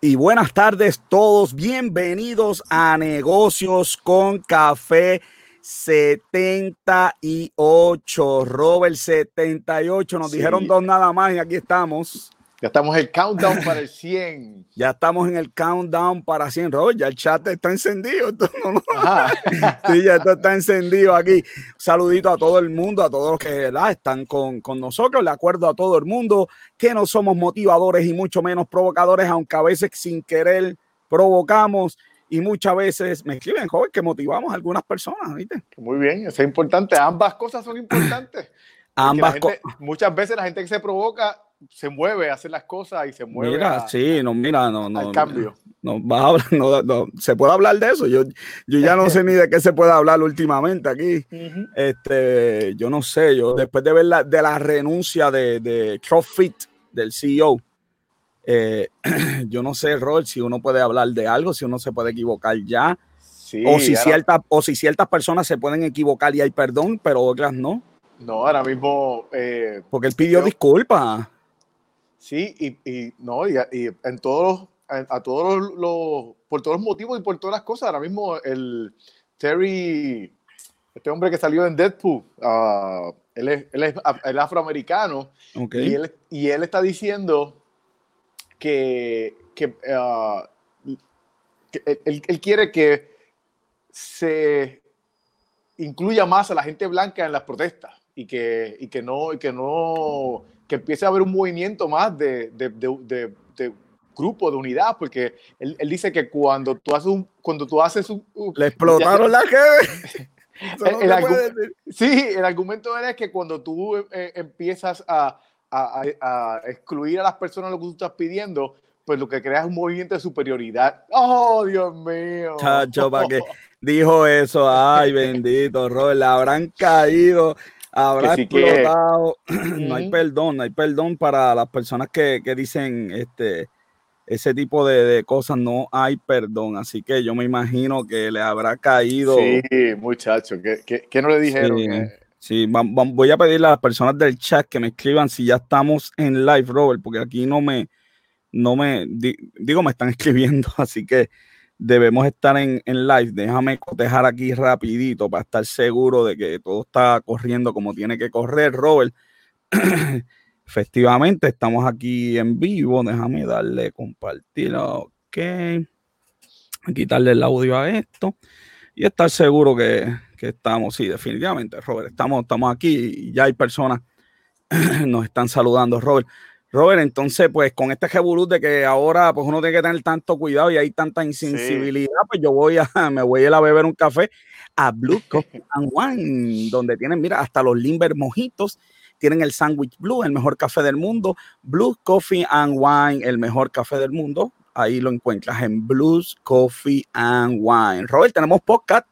y buenas tardes todos. Bienvenidos a Negocios con Café 78. Robert 78. Nos dijeron dos nada más y aquí estamos. Ya estamos en el countdown para el 100. Ya estamos en el countdown para 100. Robert, ya el chat está encendido. sí, ya está encendido aquí. saludito a todo el mundo, a todos los que están con, con nosotros. Le acuerdo a todo el mundo que no somos motivadores y mucho menos provocadores, aunque a veces sin querer provocamos y muchas veces me escriben, joven, que motivamos a algunas personas, ¿viste? Muy bien, eso es importante. Ambas cosas son importantes. Ambas. Muchas veces la gente que se provoca se mueve, hace las cosas y se mueve. Mira, sí, no, mira, no, no. Al cambio. No, no, no, se puede hablar de eso. Yo, yo ya no sé ni de qué se puede hablar últimamente aquí. Este, yo no sé, yo después de ver la, de la renuncia de, de CrossFit, del CEO, eh, yo no sé, Rol, si uno puede hablar de algo, si uno se puede equivocar ya. o, si ciertas, o si ciertas personas se pueden equivocar y hay perdón, pero otras no. No, ahora mismo. Eh, Porque él pidió disculpas. Sí, y, no, y, en todos a, todos los, por todos los motivos y por todas las cosas. Ahora mismo el Terry, este hombre que salió en Deadpool, uh, él, es, él, es, afroamericano y, él, y él está diciendo que, que, uh, él, él, quiere que se incluya más a la gente blanca en las protestas y que, y que no, y que no que empiece a haber un movimiento más de, de, de, de grupo, de unidad, porque él, él, dice que cuando tú haces un... Cuando tú haces un, Le explotaron la que el, sí, el argumento es que cuando tú eh, empiezas a, a, a, excluir a las personas lo que tú estás pidiendo, pues lo que creas es un movimiento de superioridad. ¡Oh, Dios mío! Chacho, ¿para qué dijo eso? ¡Ay, bendito, Robert! Le habrán caído habrá explotado. no hay perdón, no hay perdón para las personas que, que dicen este ese tipo de, de, cosas, no hay perdón. Así que yo me imagino que le habrá caído. Sí, muchacho, ¿qué, no le dijeron? Sí, voy a pedirle a las personas del chat que me escriban si ya estamos en live, Robert, porque aquí no me, no me, digo, me están escribiendo, así que debemos estar en, live. Déjame cotejar aquí rapidito para estar seguro de que todo está corriendo como tiene que correr, Robert. Efectivamente, estamos aquí en vivo. Déjame darle compartir. Ok. Quitarle el audio a esto. Y estar seguro que, que estamos. Sí, definitivamente, Robert. Estamos, estamos aquí y ya hay personas nos están saludando, Robert. Robert, entonces, pues con este revolú de que ahora pues uno tiene que tener tanto cuidado y hay tanta insensibilidad, pues yo voy a, me voy a ir a beber un café a Blue Coffee and Wine, donde tienen, mira, hasta los Limber mojitos, tienen el Sandwich Blue, el mejor café del mundo, Blue Coffee and Wine, el mejor café del mundo, ahí lo encuentras en Blues Coffee and Wine. Robert, tenemos podcast,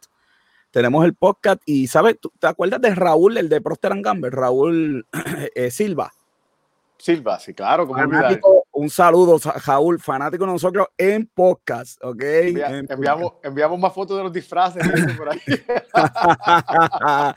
tenemos el podcast y, ¿sabes? ¿Te acuerdas de Raúl, el de Procter Gamble, Raúl eh, Silva? Silva, sí, claro. un saludo, Jaúl, fanático de nosotros en podcast, ¿ok? enviamos, enviamos más fotos de los disfraces. por ahí.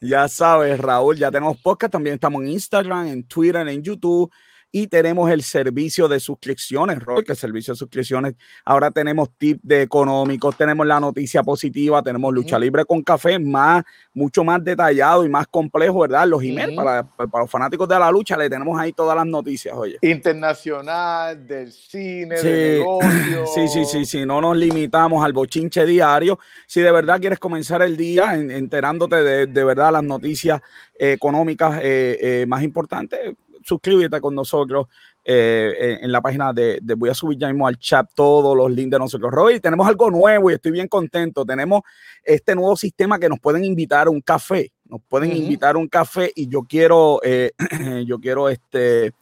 ya sabes, Raúl, ya tenemos podcast, también estamos en Instagram, en Twitter, en YouTube y tenemos el servicio de suscripciones, Roy, que el servicio de suscripciones. Ahora tenemos tips de económicos, tenemos la noticia positiva, tenemos lucha libre con café, más, mucho más detallado y más complejo, ¿verdad? Los emails para, los fanáticos de la lucha, le tenemos ahí todas las noticias, oye. Internacional, del cine, sí. del negocio. Sí, sí, sí, sí, no nos limitamos al bochinche diario. Si de verdad quieres comenzar el día enterándote de, de verdad las noticias económicas eh, eh, más importantes, suscríbete con nosotros eh, en, la página de, voy a subir ya mismo al chat todos los links de nosotros. Roy, tenemos algo nuevo y estoy bien contento. Tenemos este nuevo sistema que nos pueden invitar a un café. Nos pueden invitar a un café y yo quiero, eh, yo quiero este,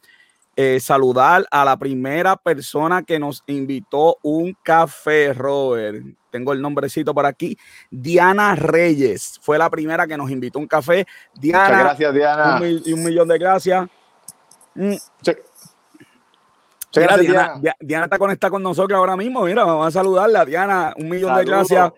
eh, saludar a la primera persona que nos invitó un café, Robert. Tengo el nombrecito por aquí. Diana Reyes fue la primera que nos invitó un café. Diana, Muchas gracias, Diana. Un, un millón de gracias. Mm. Diana, Diana. está conectada con nosotros ahora mismo. Mira, vamos a saludarla. Diana, un millón de gracias.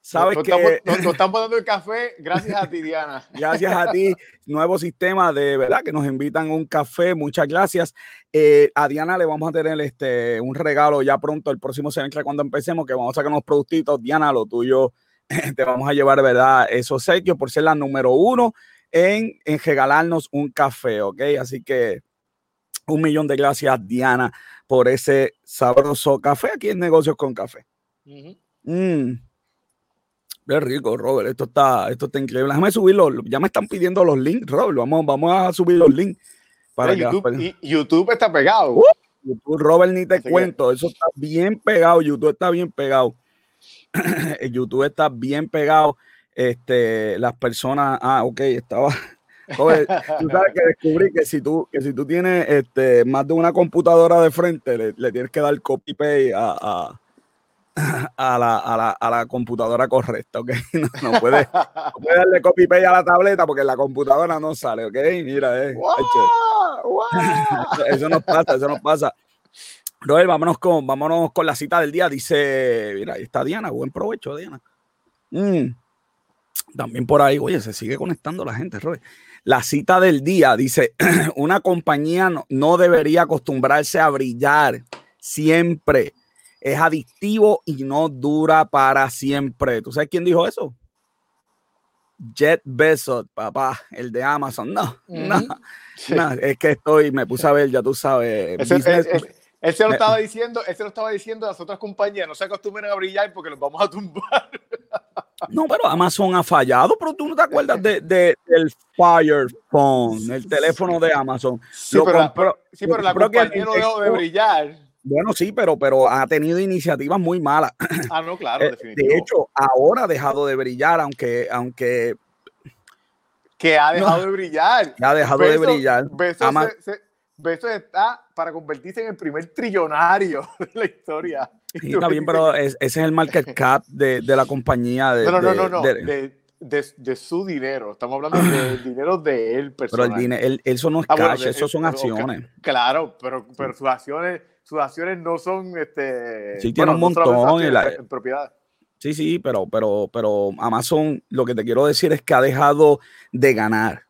Sabes nos, que estamos, nos, nos estamos dando el café gracias a ti, Diana. gracias a ti, nuevo sistema de verdad que nos invitan a un café. Muchas gracias. Eh, a Diana le vamos a tener este un regalo ya pronto, el próximo semestre cuando empecemos, que vamos a sacar unos productitos. Diana, lo tuyo, te vamos a llevar, ¿verdad? Esos sellos por ser la número uno en, en regalarnos un café, ¿ok? Así que un millón de gracias, Diana, por ese sabroso café aquí en Negocios con Café. Uh -huh. Mm. Qué rico, Robert. Esto está, esto está increíble. Déjame subirlo. Ya me están pidiendo los links, Robert. Vamos, vamos a subir los links. Para que YouTube, y YouTube está pegado. Uh, YouTube, Robert, ni te Así cuento. Que... Eso está bien pegado. YouTube está bien pegado. YouTube está bien pegado. Este, las personas. Ah, ok, estaba. Robert, tú sabes que descubrí que si tú, que si tú tienes este, más de una computadora de frente, le, le tienes que dar copy paste a, a a la, a, la, a la, computadora correcta, ¿ok? No, no puedes puede darle copy paste a la tableta porque la computadora no sale, ¿ok? Mira, eh. Wow, wow. Eso nos pasa, eso nos pasa. Roel, vámonos con, vámonos con la cita del día. Dice, mira, ahí está Diana, buen provecho, Diana. Mm. También por ahí, oye, se sigue conectando la gente, Roel. La cita del día dice, una compañía no, no debería acostumbrarse a brillar siempre es adictivo y no dura para siempre. ¿Tú sabes quién dijo eso? Jet Bezos, papá, el de Amazon. No, no, no, es que estoy, me puse a ver, ya tú sabes. Ese, business, ese, él se lo estaba diciendo, él se lo estaba diciendo a las otras compañías, no se acostumbren a brillar porque los vamos a tumbar. No, pero Amazon ha fallado, pero tú no te acuerdas de, de del Fire Phone, el teléfono de Amazon. Sí, lo pero, compró, sí, pero la compañía no dejó de brillar. Bueno, sí, pero, pero ha tenido iniciativas muy malas. Ah, no, claro, eh, definitivamente. De hecho, ahora ha dejado de brillar, aunque, aunque que ha dejado no, de brillar. Ha dejado de brillar. Besos, se, está para convertirse en el primer trillonario de la historia. Sí, está bien, pero es, ese es el market cap de, de la compañía. De, no, no, de, no, no. De, su dinero. Estamos hablando del dinero de él personal. Pero el dinero, él, eso no es ah, cash, bueno, eso son acciones. Claro, pero, pero sus acciones, sus acciones no son este. Sí, tiene bueno, un montón en, la, en propiedad. Sí, sí, pero, pero, pero Amazon, lo que te quiero decir es que ha dejado de ganar.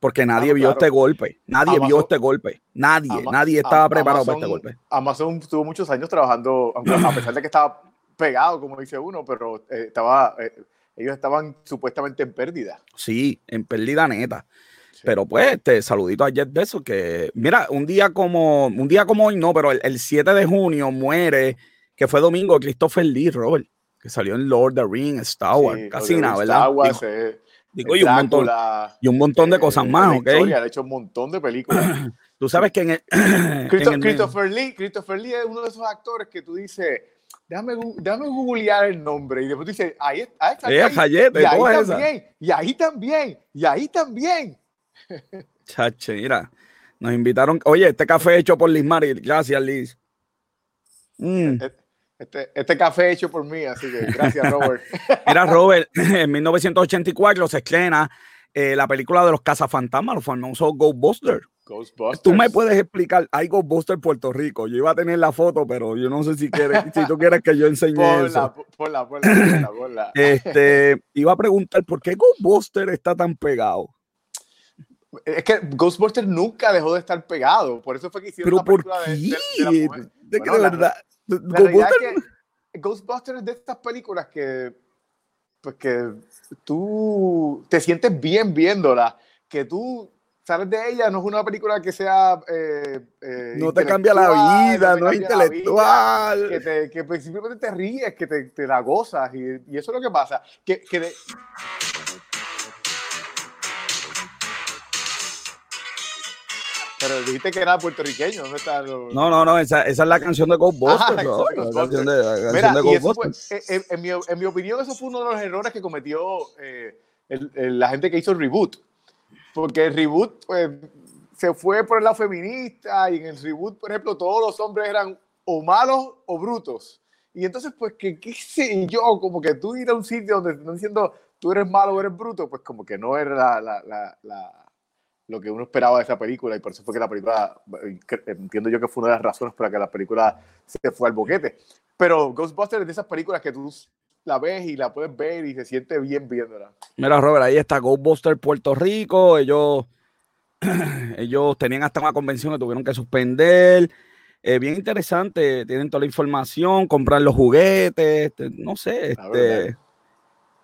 Porque nadie vio claro. este golpe. Nadie Amazon, vio este golpe. Nadie, Ama nadie estaba preparado para este golpe. Amazon tuvo muchos años trabajando, a pesar de que estaba pegado, como dice uno, pero eh, estaba, eh, ellos estaban supuestamente en pérdida. Sí, en pérdida neta. Sí. Pero pues, este, saludito a Jet Bezos, que, mira, un día como, un día como hoy no, pero el, el 7 de junio muere, que fue domingo, Christopher Lee, Robert, que salió en Lord of the Rings, Star Wars, sí, casi nada, ¿verdad? Star Wars, eh, digo y, un montón, y un montón de eh, cosas más, ¿ok? Ha hecho un montón de películas. tú sabes que en el, Christopher, en el, Christopher Lee, Christopher Lee es uno de esos actores que tú dices, déjame, déjame googlear el nombre. Y después tú dices, ahí, ahí está. Ella, Jayete, y ahí también, y ahí también, y ahí también. Chache, mira, nos invitaron. Oye, este café hecho por Liz Mari. Gracias, Liz. Mm. Este, este, café hecho por mí, así que gracias, Robert. mira, Robert, en 1984 se estrena eh, la película de los cazafantasmas, los famosos Ghostbusters. Ghostbusters. Tú me puedes explicar, hay Ghostbusters Puerto Rico. Yo iba a tener la foto, pero yo no sé si quieres, si tú quieres que yo enseñe ponla, eso. Ponla, ponla, ponla, ponla. Este, iba a preguntar por qué Ghostbusters está tan pegado. Es que Ghostbusters nunca dejó de estar pegado, por eso fue que hicieron pero la película ¿por qué? de, de, de, la mujer. de, bueno, de verdad. La, realidad es que Ghostbusters es de estas películas que, pues que tú te sientes bien viéndola, que tú sales de ella, no es una película que sea... Eh, eh, no te cambia la vida, no, no es intelectual. Vida, que, te, que simplemente te ríes, que te, te la gozas, y, y, eso es lo que pasa. Que, que de, Pero dijiste que era puertorriqueño, ¿dónde está? Lo... No, no, no, esa, esa, es la canción de Ghostbusters. Ah, ¿no? La canción de, la canción Mira, de Ghostbusters. Fue, en, en, mi, en, mi, opinión, eso fue uno de los errores que cometió eh, el, el, la gente que hizo el reboot. Porque el reboot pues, se fue por el lado feminista y en el reboot, por ejemplo, todos los hombres eran o malos o brutos. Y entonces, pues, que qué sé yo, como que tú ir a un sitio donde están diciendo tú eres malo o eres bruto, pues como que no era la, la, la lo que uno esperaba de esa película y por eso fue que la película, entiendo yo que fue una de las razones para que la película se fue al boquete. Pero Ghostbusters es de esas películas que tú la ves y la puedes ver y se siente bien viéndola. Mira, Robert, ahí está Ghostbuster Puerto Rico. Ellos, ellos tenían hasta una convención que tuvieron que suspender. Eh, bien interesante, tienen toda la información, comprar los juguetes, este, no sé, este,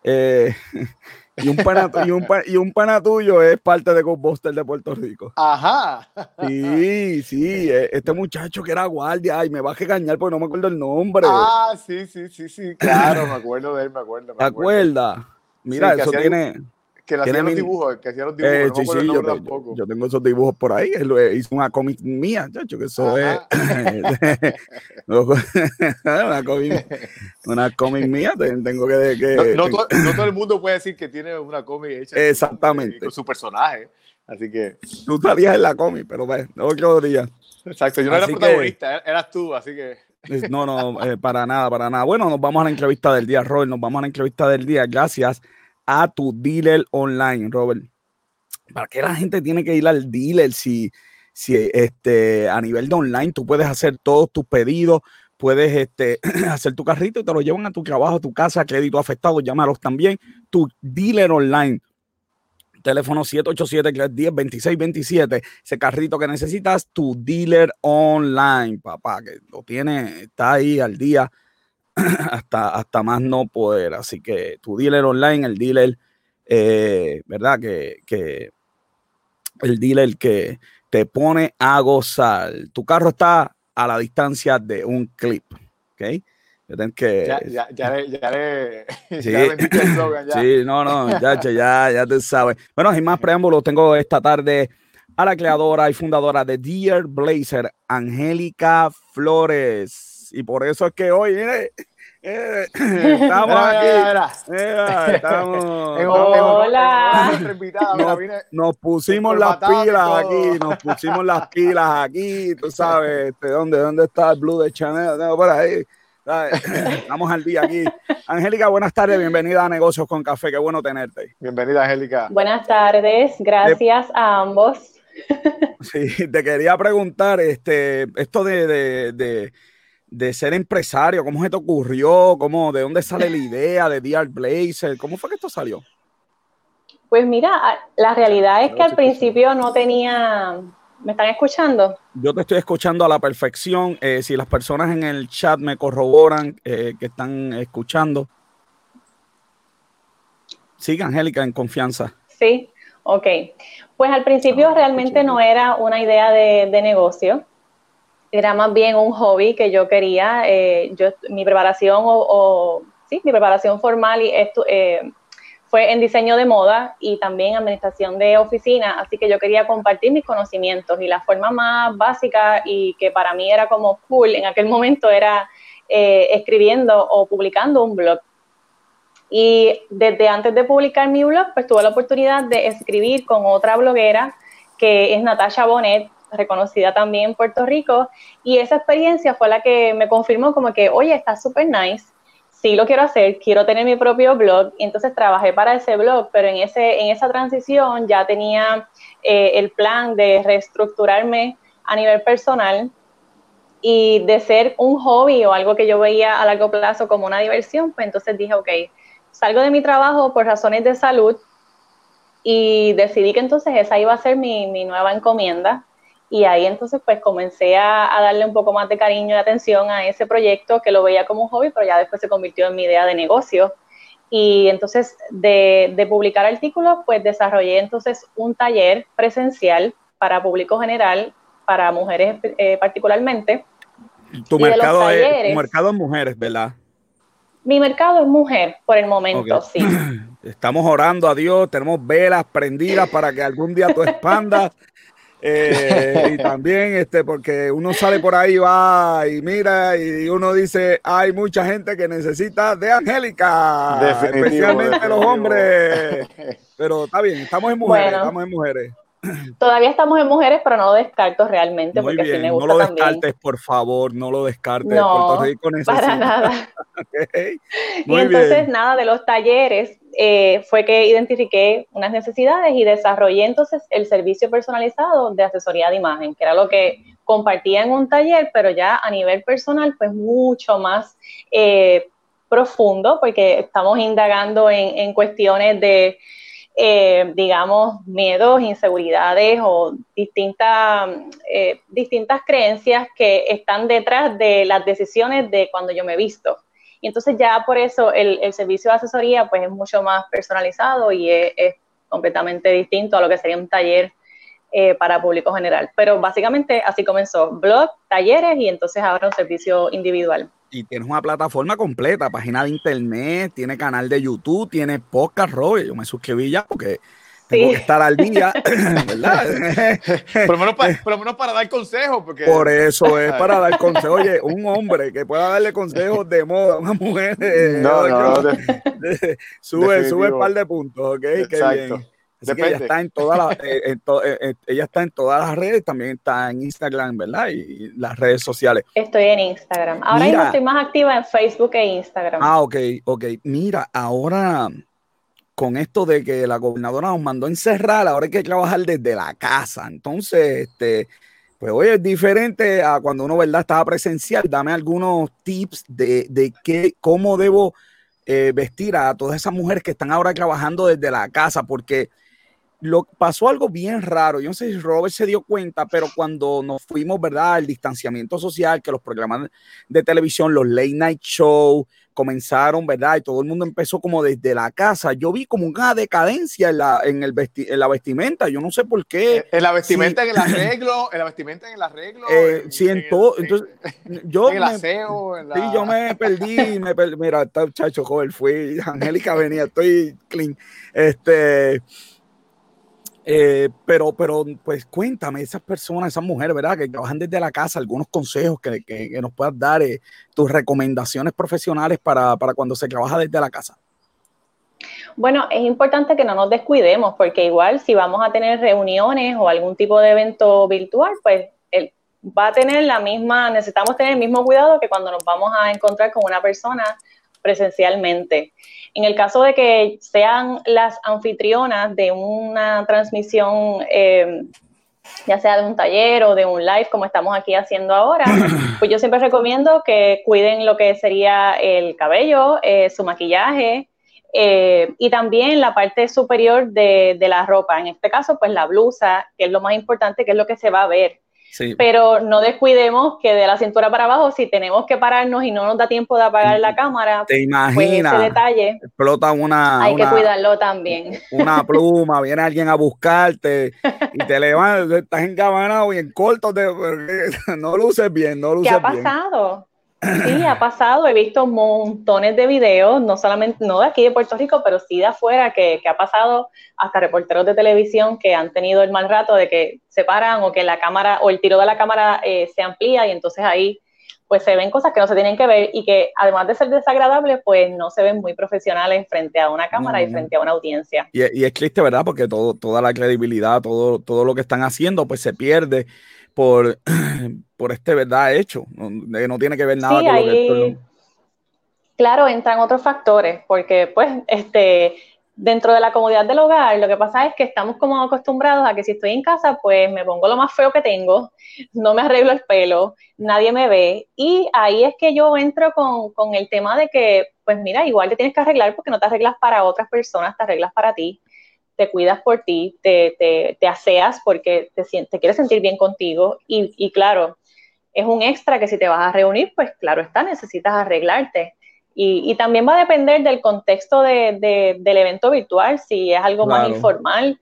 eh, y, un pana, y, un y un pana tuyo es parte de Ghostbusters de Puerto Rico. Ajá. Sí, sí, e, este muchacho que era guardia, y me va a regañar porque no me acuerdo el nombre. Ah, sí, sí, sí, sí, claro, me acuerdo de él, me acuerdo. Me ¿Te acuerdas? Mira, eso tiene... Que hacía los dibujos, que hacía los dibujos. Eh, sí, sí, yo, yo, tengo esos dibujos por ahí. Él hizo una cómic mía, chacho, que eso es. una cómic una cómic mía. Tengo que. que no, todo, no, todo, el mundo puede decir que tiene una cómic hecha Exactamente. Con, su personaje. Así que. Tú salías en la cómic, pero bueno, otro día. Exacto, yo no era protagonista, eras tú, así que. No, no, eh, para nada, para nada. Bueno, nos vamos a la entrevista del día, Robert. Nos vamos a la entrevista del día. Gracias a tu dealer online, Robert. ¿Para qué la gente tiene que ir al dealer si, si este, a nivel de online tú puedes hacer todos tus pedidos, puedes este, hacer tu carrito y te lo llevan a tu trabajo, a tu casa, crédito afectado, llámalos también. Tu dealer online. Teléfono 787-310-2627. Ese carrito que necesitas, tu dealer online, papá, que lo tiene, está ahí al día hasta, hasta más no poder. Así que tu dealer online, el dealer, eh, ¿verdad? Que, que el dealer que te pone a gozar. Tu carro está a la distancia de un clip, ¿ok? Que, ya, ya, ya, ya, le, sí, sí, no, no, ya, ya, ya te sabes. Bueno, sin más preámbulos, tengo esta tarde a la creadora y fundadora de Dear Blazer, Angélica Flores y por eso es que hoy, mire, eh, estamos aquí. estamos. Hola. Nos, pusimos las pilas aquí, nos pusimos las pilas aquí, tú sabes, ¿de dónde, dónde está el Blue de Chanel? Tengo por ahí. Estamos al día aquí. Angélica, buenas tardes, bienvenida a Negocios con Café, qué bueno tenerte. Bienvenida, Angélica. Buenas tardes, gracias a ambos. Sí, te quería preguntar, este, esto de, de de ser empresario? ¿Cómo se te ocurrió? ¿Cómo, ¿De dónde sale la idea de DR Blazer? ¿Cómo fue que esto salió? Pues mira, la realidad es que al principio no tenía... ¿Me están escuchando? Yo te estoy escuchando a la perfección. Eh, si las personas en el chat me corroboran eh, que están escuchando. Sí, Angélica, en confianza. Sí, ok. Pues al principio ah, realmente no era una idea de, de negocio era más bien un hobby que yo quería. Eh, yo, mi preparación o, sí, mi preparación formal y esto, eh, fue en diseño de moda y también administración de oficina, así que yo quería compartir mis conocimientos y la forma más básica y que para mí era como cool en aquel momento era eh, escribiendo o publicando un blog. Y desde antes de publicar mi blog, pues tuve la oportunidad de escribir con otra bloguera que es Natasha Bonet, reconocida también en Puerto Rico, y esa experiencia fue la que me confirmó como que, oye, está súper nice, sí lo quiero hacer, quiero tener mi propio blog, y entonces trabajé para ese blog, pero en, ese, en esa transición ya tenía eh, el plan de reestructurarme a nivel personal y de ser un hobby o algo que yo veía a largo plazo como una diversión, pues entonces dije, ok, salgo de mi trabajo por razones de salud y decidí que entonces esa iba a ser mi, mi nueva encomienda y ahí entonces pues comencé a, darle un poco más de cariño y atención a ese proyecto que lo veía como un hobby, pero ya después se convirtió en mi idea de negocio. Y entonces de, publicar artículos, pues desarrollé entonces un taller presencial para público general, para mujeres eh, particularmente. Tu mercado, es, tu mercado es mujeres, ¿verdad? Mi mercado es mujer por el momento, sí. Estamos orando a Dios, tenemos velas prendidas para que algún día tú expandas eh, y también, este, porque uno sale por ahí, va y mira, y uno dice, hay mucha gente que necesita de Angélica, especialmente los hombres. Pero está bien, estamos en mujeres, estamos en mujeres. Todavía estamos en mujeres, pero no lo descarto realmente. Muy porque bien, me gusta no lo descartes, por favor, no lo descartes. No. Para nada. y entonces, nada, de los talleres, eh, fue que identifiqué unas necesidades y desarrollé entonces el servicio personalizado de asesoría de imagen, que era lo que compartía en un taller, pero ya a nivel personal, pues mucho más eh, profundo porque estamos indagando en, cuestiones de, eh, digamos, miedos, inseguridades o distintas, eh, distintas creencias que están detrás de las decisiones de cuando yo me visto. Y entonces ya por eso el, servicio de asesoría pues es mucho más personalizado y es, completamente distinto a lo que sería un taller eh, para público general. Pero básicamente así comenzó, blog, talleres y entonces ahora un servicio individual y tienes una plataforma completa, página de internet, tiene canal de YouTube, tiene podcast, Robert. Yo me suscribí ya porque tengo que estar al día, ¿verdad? por, lo menos para, por lo menos para dar consejos. Porque... Por eso es para dar consejos. Oye, un hombre que pueda darle consejos de moda a una mujer. no, no, no, sube, sube un par de puntos, ¿ok? Exacto. Qué ella está en todas las, eh, eh, eh, ella está en todas las redes, también está en Instagram, ¿verdad? Y, las redes sociales. Estoy en Instagram. Ahora mismo estoy más activa en Facebook e Instagram. Ah, ok, ok. Mira, ahora con esto de que la gobernadora nos mandó encerrar, ahora hay que trabajar desde la casa. Entonces, este, pues hoy es diferente a cuando uno, ¿verdad? Estaba presencial. Dame algunos tips de, de qué, cómo debo vestir a todas esas mujeres que están ahora trabajando desde la casa, porque lo pasó algo bien raro. Yo no sé si Robert se dio cuenta, pero cuando nos fuimos, ¿verdad? El distanciamiento social, que los programas de televisión, los late night show comenzaron, ¿verdad? Y todo el mundo empezó como desde la casa. Yo vi como una decadencia en la, en el en la vestimenta. Yo no sé por qué. En la vestimenta, en el arreglo, en la vestimenta, en el arreglo. Eh, sí, en, todo. Entonces, yo. En el aseo. Sí, yo me perdí. me perdí. Mira, está chacho joven, fui. Angélica venía, estoy clean. Este eh, pero, pero, pues cuéntame, esas personas, esas mujeres, ¿verdad? Que trabajan desde la casa, algunos consejos que, que, nos puedas dar, eh, tus recomendaciones profesionales para, para, cuando se trabaja desde la casa. Bueno, es importante que no nos descuidemos, porque igual si vamos a tener reuniones o algún tipo de evento virtual, pues él va a tener la misma, necesitamos tener el mismo cuidado que cuando nos vamos a encontrar con una persona presencialmente. En el caso de que sean las anfitrionas de una transmisión, eh, ya sea de un taller o de un live, como estamos aquí haciendo ahora, pues yo siempre recomiendo que cuiden lo que sería el cabello, eh, su maquillaje, eh, y también la parte superior de, de, la ropa, en este caso, pues la blusa, que es lo más importante, que es lo que se va a ver. Pero no descuidemos que de la cintura para abajo, si tenemos que pararnos y no nos da tiempo de apagar la cámara, te imaginas, pues ese detalle explota una. Hay que cuidarlo también. Una pluma, viene alguien a buscarte y te levantas, estás encabanado y en corto, te, no luces bien, no luces bien. ¿Qué ha pasado? Sí, ha pasado. He visto montones de videos, no solamente, no de aquí de Puerto Rico, pero sí de afuera, que, ha pasado hasta reporteros de televisión que han tenido el mal rato de que se paran o que la cámara o el tiro de la cámara eh, se amplía y entonces ahí pues se ven cosas que no se tienen que ver y que además de ser desagradables, pues no se ven muy profesionales frente a una cámara y frente a una audiencia. Y, y, es triste, ¿verdad? Porque todo, toda la credibilidad, todo, todo lo que están haciendo, pues se pierde por, por este verdad hecho, no, no tiene que ver nada con lo que... Claro, entran otros factores, porque pues este, dentro de la comodidad del hogar, lo que pasa es que estamos como acostumbrados a que si estoy en casa, pues me pongo lo más feo que tengo, no me arreglo el pelo, nadie me ve, y ahí es que yo entro con, con el tema de que, pues mira, igual te tienes que arreglar porque no te arreglas para otras personas, te arreglas para ti te cuidas por ti, te, te, te aseas porque te, te, quieres sentir bien contigo y, y, claro, es un extra que si te vas a reunir, pues claro está, necesitas arreglarte. Y, y también va a depender del contexto de, de, del evento virtual, si es algo más informal.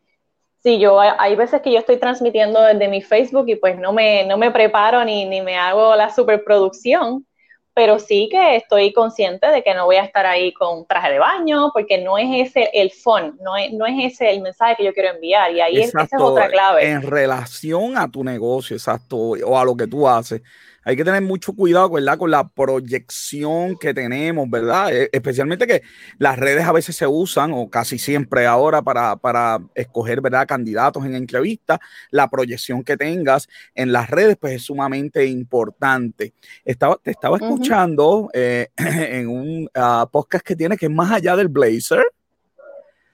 Si yo, hay veces que yo estoy transmitiendo desde mi Facebook y pues no me, no me preparo ni, ni me hago la superproducción, pero sí que estoy consciente de que no voy a estar ahí con traje de baño, porque no es ese el fun, no es, no es ese el mensaje que yo quiero enviar, y ahí esa es otra clave. En relación a tu negocio, exacto, o a lo que tú haces hay que tener mucho cuidado, ¿verdad? Con la proyección que tenemos, ¿verdad? E, especialmente que las redes a veces se usan, o casi siempre ahora, para, para escoger, ¿verdad? Candidatos en entrevistas. La proyección que tengas en las redes, pues es sumamente importante. Estaba, te estaba escuchando eh, en un ah, podcast que tiene que es más allá del Blazer.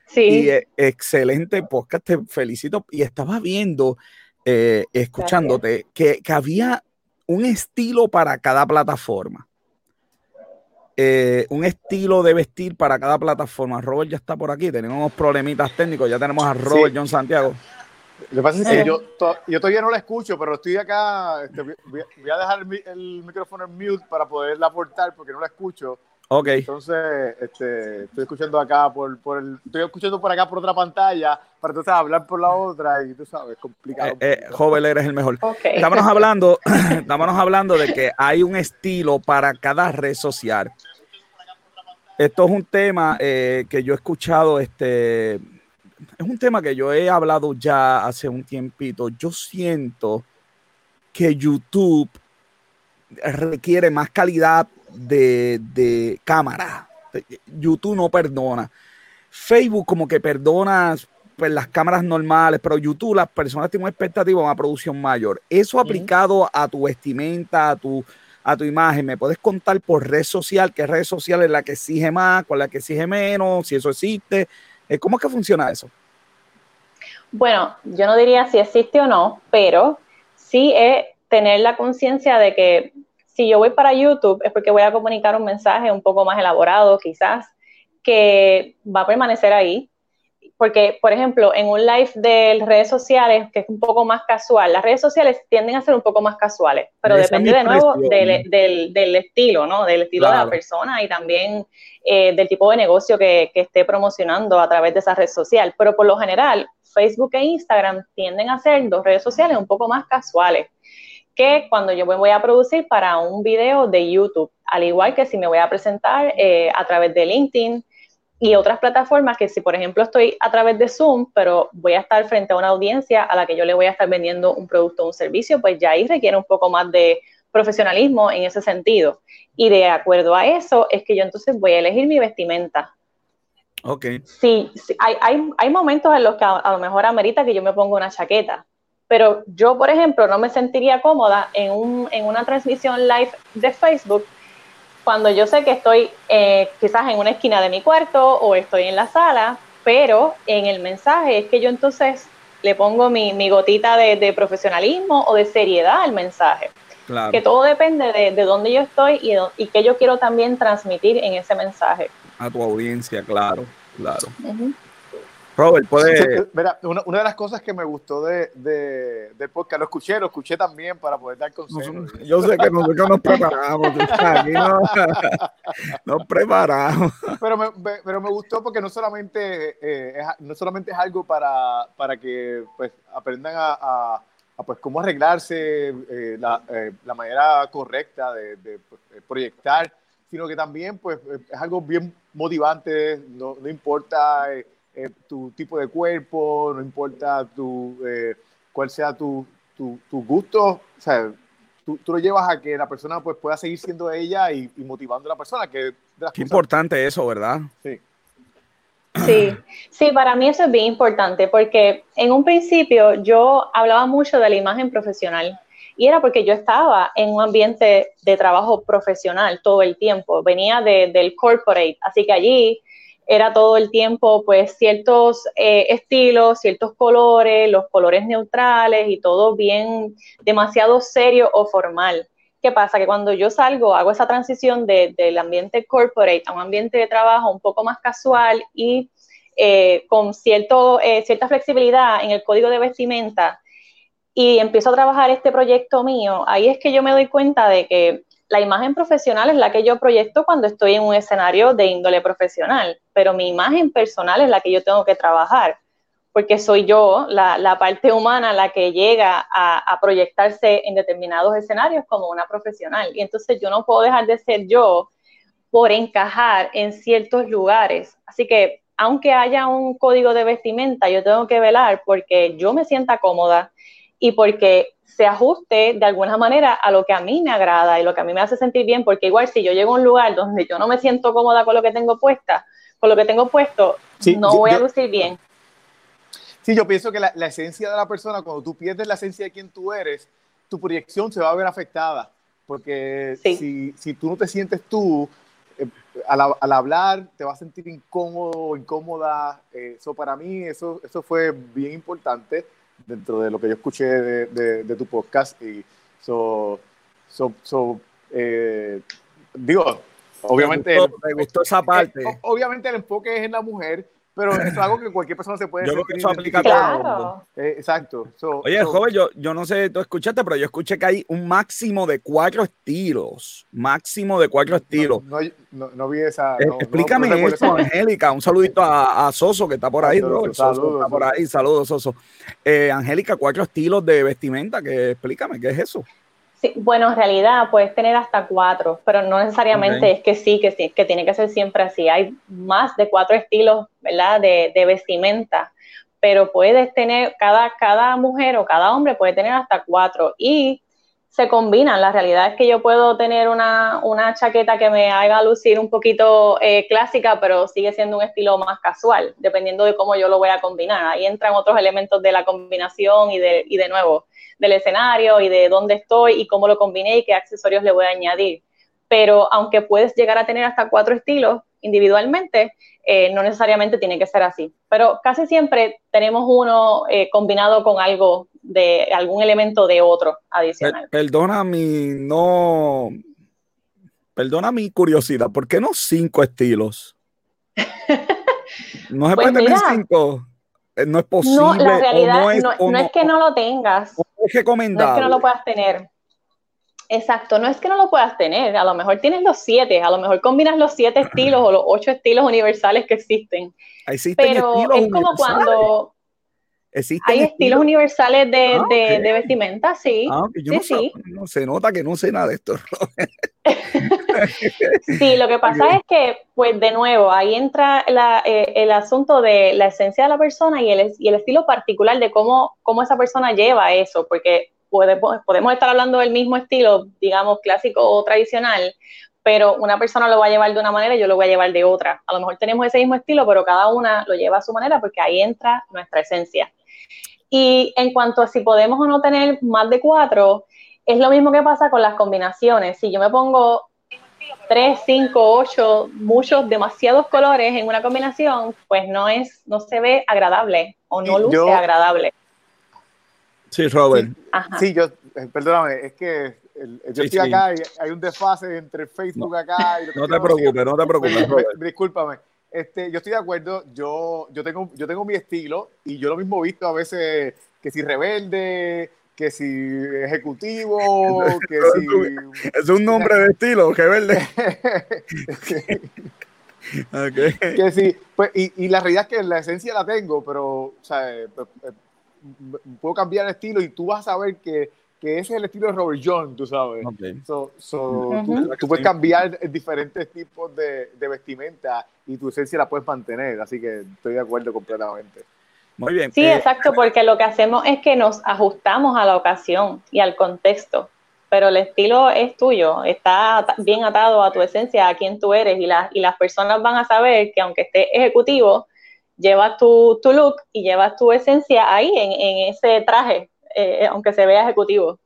Sí. Y, eh, excelente podcast, te felicito. Y estaba viendo, eh, escuchándote, que, que había un estilo para cada plataforma. eh, un estilo de vestir para cada plataforma. Robert ya está por aquí, tenemos unos problemitas técnicos, ya tenemos a Robert John Santiago. Lo que pasa es que yo, yo, todavía no la escucho, pero estoy acá, este, voy, a dejar el, micrófono en mute para poderla aportar porque no la escucho. Ok. Entonces, este, estoy escuchando acá por, por el, estoy escuchando por acá por otra pantalla para entonces hablar por la otra y tú sabes, complicado. Eh, eh eres el mejor. Estábamos hablando, estábamos hablando de que hay un estilo para cada red social. Esto es un tema eh, que yo he escuchado, este, es un tema que yo he hablado ya hace un tiempito. Yo siento que YouTube requiere más calidad de, cámara. YouTube no perdona. Facebook como que perdona pues, las cámaras normales, pero YouTube las personas tienen una expectativa, una producción mayor. Eso aplicado a tu vestimenta, a tu a tu imagen. ¿Me puedes contar por red social qué red social es la que exige más, cuál es la que exige menos, si eso existe? Eh, ¿Cómo es que funciona eso? Bueno, yo no diría si existe o no, pero sí es tener la conciencia de que si yo voy para YouTube es porque voy a comunicar un mensaje un poco más elaborado, quizás, que va a permanecer ahí, porque, por ejemplo, en un live de redes sociales, que es un poco más casual, las redes sociales tienden a ser un poco más casuales, pero depende de nuevo del, estilo, ¿no? Del estilo de la persona y también eh, del tipo de negocio que, que, esté promocionando a través de esa red social. Pero por lo general, Facebook e Instagram tienden a ser dos redes sociales un poco más casuales que cuando yo me voy a producir para un video de YouTube, al igual que si me voy a presentar eh, a través de LinkedIn y otras plataformas que si por ejemplo estoy a través de Zoom, pero voy a estar frente a una audiencia a la que yo le voy a estar vendiendo un producto o un servicio, pues ya ahí requiere un poco más de profesionalismo en ese sentido. Y de acuerdo a eso es que yo entonces voy a elegir mi vestimenta. Ok. Sí, hay, hay, hay, momentos en los que a, lo mejor amerita que yo me ponga una chaqueta, pero yo, por ejemplo, no me sentiría cómoda en, un, en una transmisión live de Facebook cuando yo sé que estoy eh, quizás en una esquina de mi cuarto o estoy en la sala, pero en el mensaje es que yo entonces le pongo mi, gotita de, profesionalismo o de seriedad al mensaje. Que todo depende de, de dónde yo estoy y, y qué yo quiero también transmitir en ese mensaje. A tu audiencia, claro, claro. Robert, puede. Mira, una, una, de las cosas que me gustó de, de, del podcast, lo escuché, lo escuché también para poder dar consejos. Yo sé que nosotros nos preparamos, aquí no, nos preparamos. Pero me, pero me gustó porque no solamente, eh, es, no solamente es algo para, para que pues, aprendan a, a, pues, cómo arreglarse, eh, la, eh, la, manera correcta de, de pues, proyectar, sino que también pues, es algo bien motivante, no, no importa eh, tu tipo de cuerpo, no importa tu, eh, cuál sea tu, tu, gusto, o sea, tú, lo llevas a que la persona pues, pueda seguir siendo ella y, motivando a la persona. Que Qué importante eso, ¿verdad? Sí. Sí, sí, para mí eso es bien importante porque en un principio yo hablaba mucho de la imagen profesional y era porque yo estaba en un ambiente de trabajo profesional todo el tiempo, venía de, del corporate, así que allí era todo el tiempo pues ciertos eh, estilos, ciertos colores, los colores neutrales y todo bien demasiado serio o formal. ¿Qué pasa? Que cuando yo salgo, hago esa transición del ambiente corporate a un ambiente de trabajo un poco más casual y eh, con cierto, eh, cierta flexibilidad en el código de vestimenta y empiezo a trabajar este proyecto mío, ahí es que yo me doy cuenta de que la imagen profesional es la que yo proyecto cuando estoy en un escenario de índole profesional, pero mi imagen personal es la que yo tengo que trabajar, porque soy yo, la, parte humana, la que llega a, proyectarse en determinados escenarios como una profesional. Y entonces yo no puedo dejar de ser yo por encajar en ciertos lugares. Así que aunque haya un código de vestimenta, yo tengo que velar porque yo me sienta cómoda y porque se ajuste de alguna manera a lo que a mí me agrada y lo que a mí me hace sentir bien, porque igual si yo llego a un lugar donde yo no me siento cómoda con lo que tengo puesta, con lo que tengo puesto, no voy a lucir bien. Sí, yo pienso que la, esencia de la persona, cuando tú pierdes la esencia de quien tú eres, tu proyección se va a ver afectada, porque si, si, tú no te sientes tú, eh, al, hablar te vas a sentir incómodo, incómoda, eso para mí, eso, eso fue bien importante dentro de lo que yo escuché de, de, tu podcast. Y so, so, so eh, digo, Obviamente, me gustó, esa parte. obviamente el enfoque es en la mujer, pero es algo que cualquier persona se puede yo creo que eso aplica claro. Eh, exacto. Oye, joven, yo, yo no sé, tú escuchaste, pero yo escuché que hay un máximo de cuatro estilos. Máximo de cuatro estilos. No, no, no vi esa. Eh, explícame eso, Angélica. Un saludito a, a, Soso, que está por ahí. Saludos, Soso, está por ahí. Saludos, Soso. Eh, Angélica, cuatro estilos de vestimenta. Que, explícame, ¿qué es eso? Sí, bueno, en realidad puedes tener hasta cuatro, pero no necesariamente es que sí, que sí, que tiene que ser siempre así. Hay más de cuatro estilos, ¿verdad? De, de vestimenta, pero puedes tener, cada, cada mujer o cada hombre puede tener hasta cuatro y se combinan. La realidad es que yo puedo tener una, una chaqueta que me haga lucir un poquito eh, clásica, pero sigue siendo un estilo más casual, dependiendo de cómo yo lo voy a combinar. Ahí entran otros elementos de la combinación y de, y de nuevo del escenario y de dónde estoy y cómo lo combiné y qué accesorios le voy a añadir. Pero aunque puedes llegar a tener hasta cuatro estilos individualmente, eh, no necesariamente tiene que ser así. Pero casi siempre tenemos uno eh, combinado con algo de algún elemento de otro adicional. Perdona mi no. Perdona mi curiosidad, ¿por qué no cinco estilos? No se pues puede tener cinco. Eh, no es posible. No, la realidad no, es, que no lo tengas. Es recomendable. No es que no lo puedas tener. Exacto, no es que no lo puedas tener, a lo mejor tienes los siete, a lo mejor combinas los siete estilos o los ocho estilos universales que existen. Pero es como cuando hay estilos, universales de, ah, de, vestimenta, sí. Ah, sí, no, se nota que no sé nada de esto. sí, lo que pasa es que, pues de nuevo, ahí entra eh, el asunto de la esencia de la persona y el, estilo particular de cómo, cómo esa persona lleva eso, porque podemos estar hablando del mismo estilo, digamos, clásico o tradicional, pero una persona lo va a llevar de una manera y yo lo voy a llevar de otra. A lo mejor tenemos ese mismo estilo, pero cada una lo lleva a su manera porque ahí entra nuestra esencia. Y en cuanto a si podemos o no tener más de cuatro, es lo mismo que pasa con las combinaciones. Si yo me pongo tres, cinco, ocho, muchos, demasiados colores en una combinación, pues no es, no se ve agradable o no luce agradable. Sí, Robert. Sí, yo, eh, perdóname, es que yo estoy acá y hay un desfase entre Facebook acá y No te preocupes, no te preocupes. Discúlpame. Este, yo estoy de acuerdo, yo, yo, tengo, yo tengo mi estilo y yo lo mismo he visto a veces que si rebelde, que si ejecutivo, que si... Es un nombre de estilo, rebelde. okay. Que sí, pues, y, y, la realidad es que la esencia la tengo, pero o sea, eh, pues, eh, puedo cambiar el estilo y tú vas a ver que que ese es el estilo de Robert John, tú sabes. tú, puedes cambiar diferentes tipos de, vestimenta y tu esencia la puedes mantener, así que estoy de acuerdo completamente. Muy bien. Sí, eh, exacto, porque lo que hacemos es que nos ajustamos a la ocasión y al contexto, pero el estilo es tuyo, está bien atado a tu esencia, a quién tú eres y, y las personas van a saber que aunque esté ejecutivo, llevas tu, tu look y llevas tu esencia ahí en, en ese traje eh, aunque se vea ejecutivo.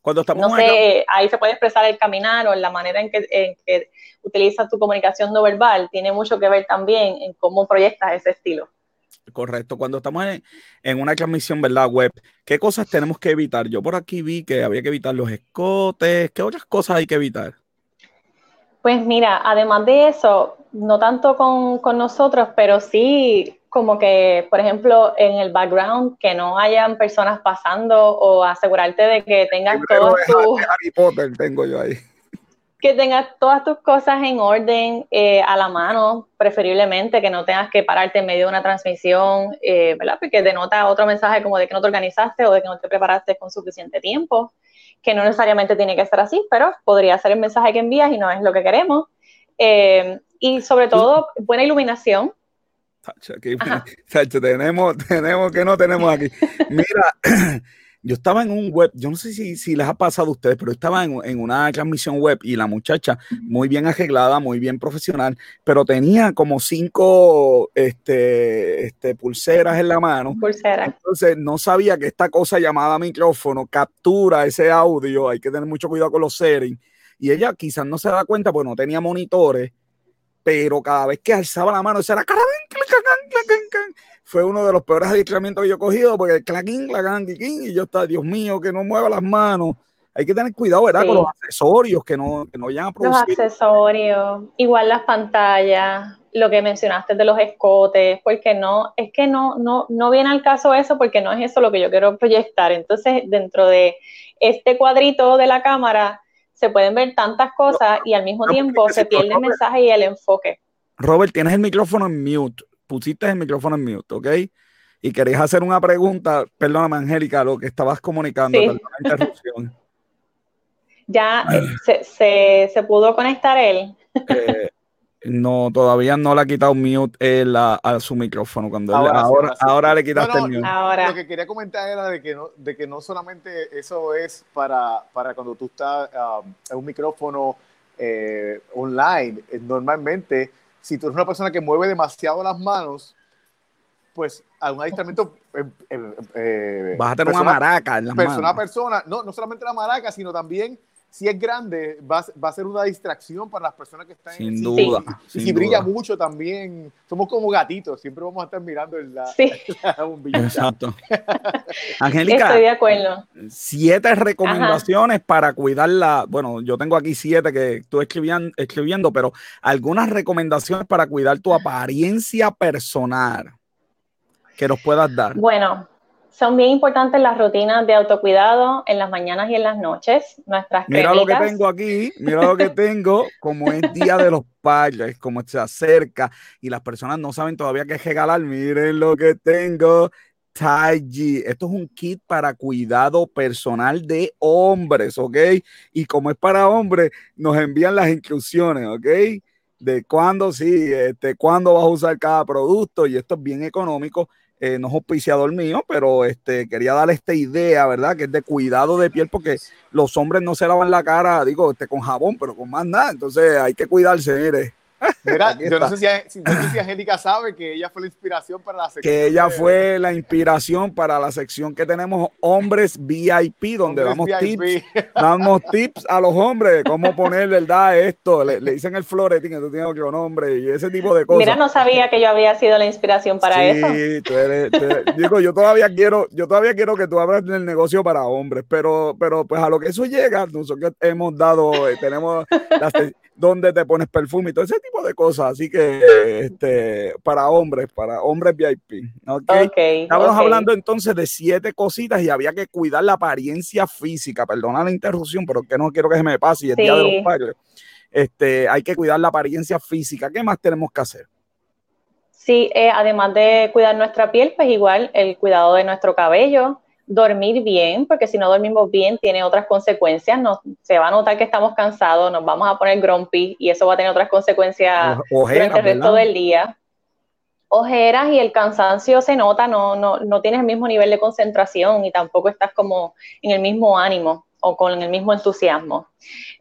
Cuando estamos no sé, ahí se puede expresar el caminar o en la manera en que, en que utilizas tu comunicación no verbal, tiene mucho que ver también en cómo proyectas ese estilo. Correcto. Cuando estamos en, una transmisión, ¿verdad? Web, ¿qué cosas tenemos que evitar? Yo por aquí vi que había que evitar los escotes. ¿Qué otras cosas hay que evitar? Pues mira, además de eso, no tanto con, con nosotros, pero sí como que, por ejemplo, en el background, que no hayan personas pasando o asegurarte de que tengas todas tus... Harry Potter tengo yo ahí. Que tengas todas tus cosas en orden, eh, a la mano, preferiblemente, que no tengas que pararte en medio de una transmisión, eh, ¿verdad? Porque denota otro mensaje como de que no te organizaste o de que no te preparaste con suficiente tiempo, que no necesariamente tiene que ser así, pero podría ser el mensaje que envías y no es lo que queremos. Eh, y sobre todo, buena iluminación, tenemos, tenemos que no tenemos aquí. Mira, yo estaba en un web, yo no sé si, si les ha pasado a ustedes, pero estaba en, en, una transmisión web y la muchacha, muy bien arreglada, muy bien profesional, pero tenía como cinco este, este, pulseras en la mano. Pulseras. Entonces no sabía que esta cosa llamada micrófono captura ese audio, hay que tener mucho cuidado con los settings. Y ella quizás no se da cuenta, pues no tenía monitores pero cada vez que alzaba la mano, era fue uno de los peores adiestramientos que yo he cogido, porque claquín, claquín, y yo estaba, Dios mío, que no mueva las manos. hay que tener cuidado, ¿verdad? Con los accesorios que no, que no vayan a producir. Los accesorios, igual las pantallas, lo que mencionaste de los escotes, porque no, es que no, no, no viene al caso eso, porque no es eso lo que yo quiero proyectar. Entonces, dentro de este cuadrito de la cámara, se pueden ver tantas cosas y al mismo tiempo se pierde el mensaje y el enfoque. Robert, tienes el micrófono en mute. Pusiste el micrófono en mute, ¿ok? Y querías hacer una pregunta, perdóname, Angélica, lo que estabas comunicando, sí. interrupción. ¿Ya se, se, pudo conectar él? Eh, no, todavía no le ha quitado mute él a, su micrófono. Cuando ahora, ahora, le quitaste el mute. Lo que quería comentar era de que no, de que no solamente eso es para, para cuando tú estás um, en un micrófono eh, online. Eh, normalmente, si tú eres una persona que mueve demasiado las manos, pues a un adiestramiento. Eh, Vas a tener una maraca en las persona manos. a persona, no, no solamente la maraca, sino también si es grande, va, va, a ser una distracción para las personas que están sin en duda. Y si brilla mucho también, somos como gatitos, siempre vamos a estar mirando en la, sí. Exacto. Angélica, estoy de acuerdo. Siete recomendaciones para cuidar la. Bueno, yo tengo aquí siete que estoy escribiendo, escribiendo, pero algunas recomendaciones para cuidar tu apariencia personal que nos puedas dar. Bueno, son bien importantes las rutinas de autocuidado en las mañanas y en las noches. Nuestras Mira lo que tengo aquí, mira lo que tengo, como es Día de los Padres, como se acerca y las personas no saben todavía qué regalar. Miren lo que tengo. Taiji. Esto es un kit para cuidado personal de hombres, ¿ok? Y como es para hombres, nos envían las instrucciones, ¿ok? De cuándo sí, este, cuándo vas a usar cada producto y esto es bien económico eh, no es auspiciador mío, pero este, quería darle esta idea, ¿verdad? Que es de cuidado de piel, porque los hombres no se lavan la cara, digo, este, con jabón, pero con más nada. Entonces hay que cuidarse, mire. Mira, yo no sé, si, Angélica sabe que ella fue la inspiración para la sección. Que ella fue la inspiración para la sección que tenemos hombres VIP, donde damos tips, damos tips a los hombres, cómo poner, ¿verdad? Esto, le, dicen el floretín, que tú tienes otro nombre y ese tipo de cosas. Mira, no sabía que yo había sido la inspiración para eso. Sí, tú eres, digo, yo todavía quiero, yo todavía quiero que tú abras el negocio para hombres, pero, pero pues a lo que eso llega, nosotros hemos dado, eh, tenemos las donde te pones perfume y todo ese tipo de cosas. Así que este, para hombres, para hombres VIP. Okay, Estábamos hablando entonces de siete cositas y había que cuidar la apariencia física. Perdona la interrupción, pero que no quiero que se me pase y el día de los padres. Este, hay que cuidar la apariencia física. ¿Qué más tenemos que hacer? Sí, eh, además de cuidar nuestra piel, pues igual el cuidado de nuestro cabello, dormir bien, porque si no dormimos bien tiene otras consecuencias, nos, se va a notar que estamos cansados, nos vamos a poner grumpy y eso va a tener otras consecuencias durante el resto del día. Ojeras y el cansancio se nota, no, no, no tienes el mismo nivel de concentración y tampoco estás como en el mismo ánimo o con el mismo entusiasmo.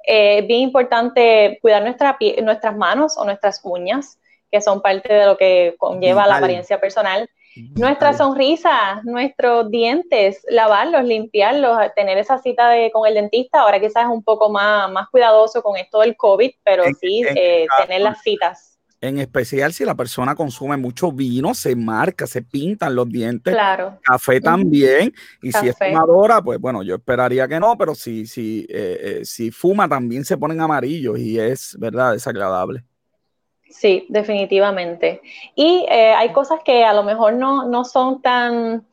Eh, es bien importante cuidar nuestra nuestras manos o nuestras uñas, que son parte de lo que conlleva la apariencia personal nuestra sonrisa, nuestros dientes, lavarlos, limpiarlos, tener esa cita de, con el dentista, ahora quizás es un poco más, más cuidadoso con esto del COVID, pero sí eh, tener las citas. En especial si la persona consume mucho vino, se marca, se pintan los dientes. Claro. Café también. Y si es fumadora, pues bueno, yo esperaría que no, pero si, si, eh, eh, si fuma también se ponen amarillos y es, ¿verdad?, desagradable. Sí, definitivamente. Y eh, hay cosas que a lo mejor no, no son tan,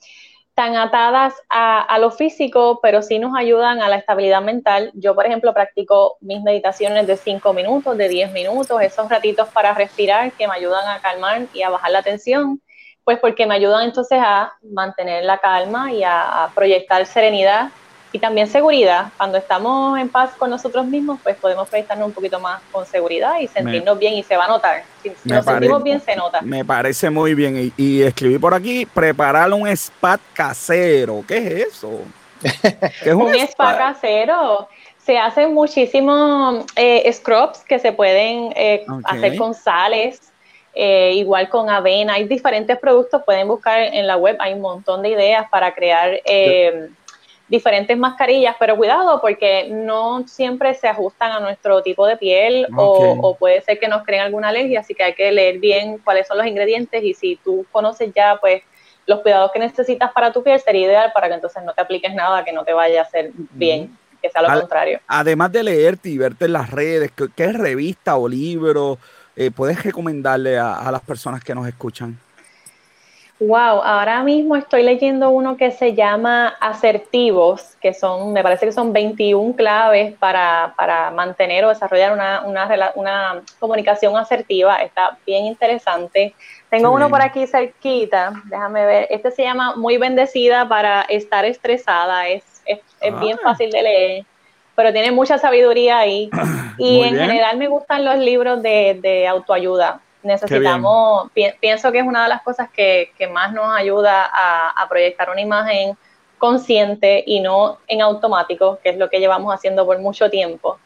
tan atadas a, a, lo físico, pero sí nos ayudan a la estabilidad mental. Yo, por ejemplo, practico mis meditaciones de 5 minutos, de 10 minutos, esos ratitos para respirar que me ayudan a calmar y a bajar la tensión, pues porque me ayudan entonces a mantener la calma y a, a proyectar serenidad y también seguridad. Cuando estamos en paz con nosotros mismos, pues podemos proyectarnos un poquito más con seguridad y sentirnos bien y se va a notar. Si, nos sentimos bien, se nota. Me parece muy bien. Y, escribí por aquí, preparar un spa casero. ¿Qué es eso? ¿Qué es un, spa? casero? Se hacen muchísimos eh, scrubs que se pueden eh, hacer con sales, eh, igual con avena. Hay diferentes productos, pueden buscar en la web, hay un montón de ideas para crear diferentes mascarillas, pero cuidado porque no siempre se ajustan a nuestro tipo de piel o, puede ser que nos creen alguna alergia, así que hay que leer bien cuáles son los ingredientes y si tú conoces ya pues los cuidados que necesitas para tu piel sería ideal para que entonces no te apliques nada que no te vaya a hacer bien. que sea lo contrario. Además de leerte y verte en las redes, ¿qué, revista o libro eh, puedes recomendarle a, las personas que nos escuchan? Wow, ahora mismo estoy leyendo uno que se llama Asertivos, que son, me parece que son 21 claves para, mantener o desarrollar una, una, comunicación asertiva. Está bien interesante. Tengo uno por aquí cerquita, déjame ver. Este se llama Muy bendecida para estar estresada. Es, es, bien ah. fácil de leer, pero tiene mucha sabiduría ahí. Y en general me gustan los libros de, de autoayuda necesitamos, pienso que es una de las cosas que, más nos ayuda a, proyectar una imagen consciente y no en automático, que es lo que llevamos haciendo por mucho tiempo.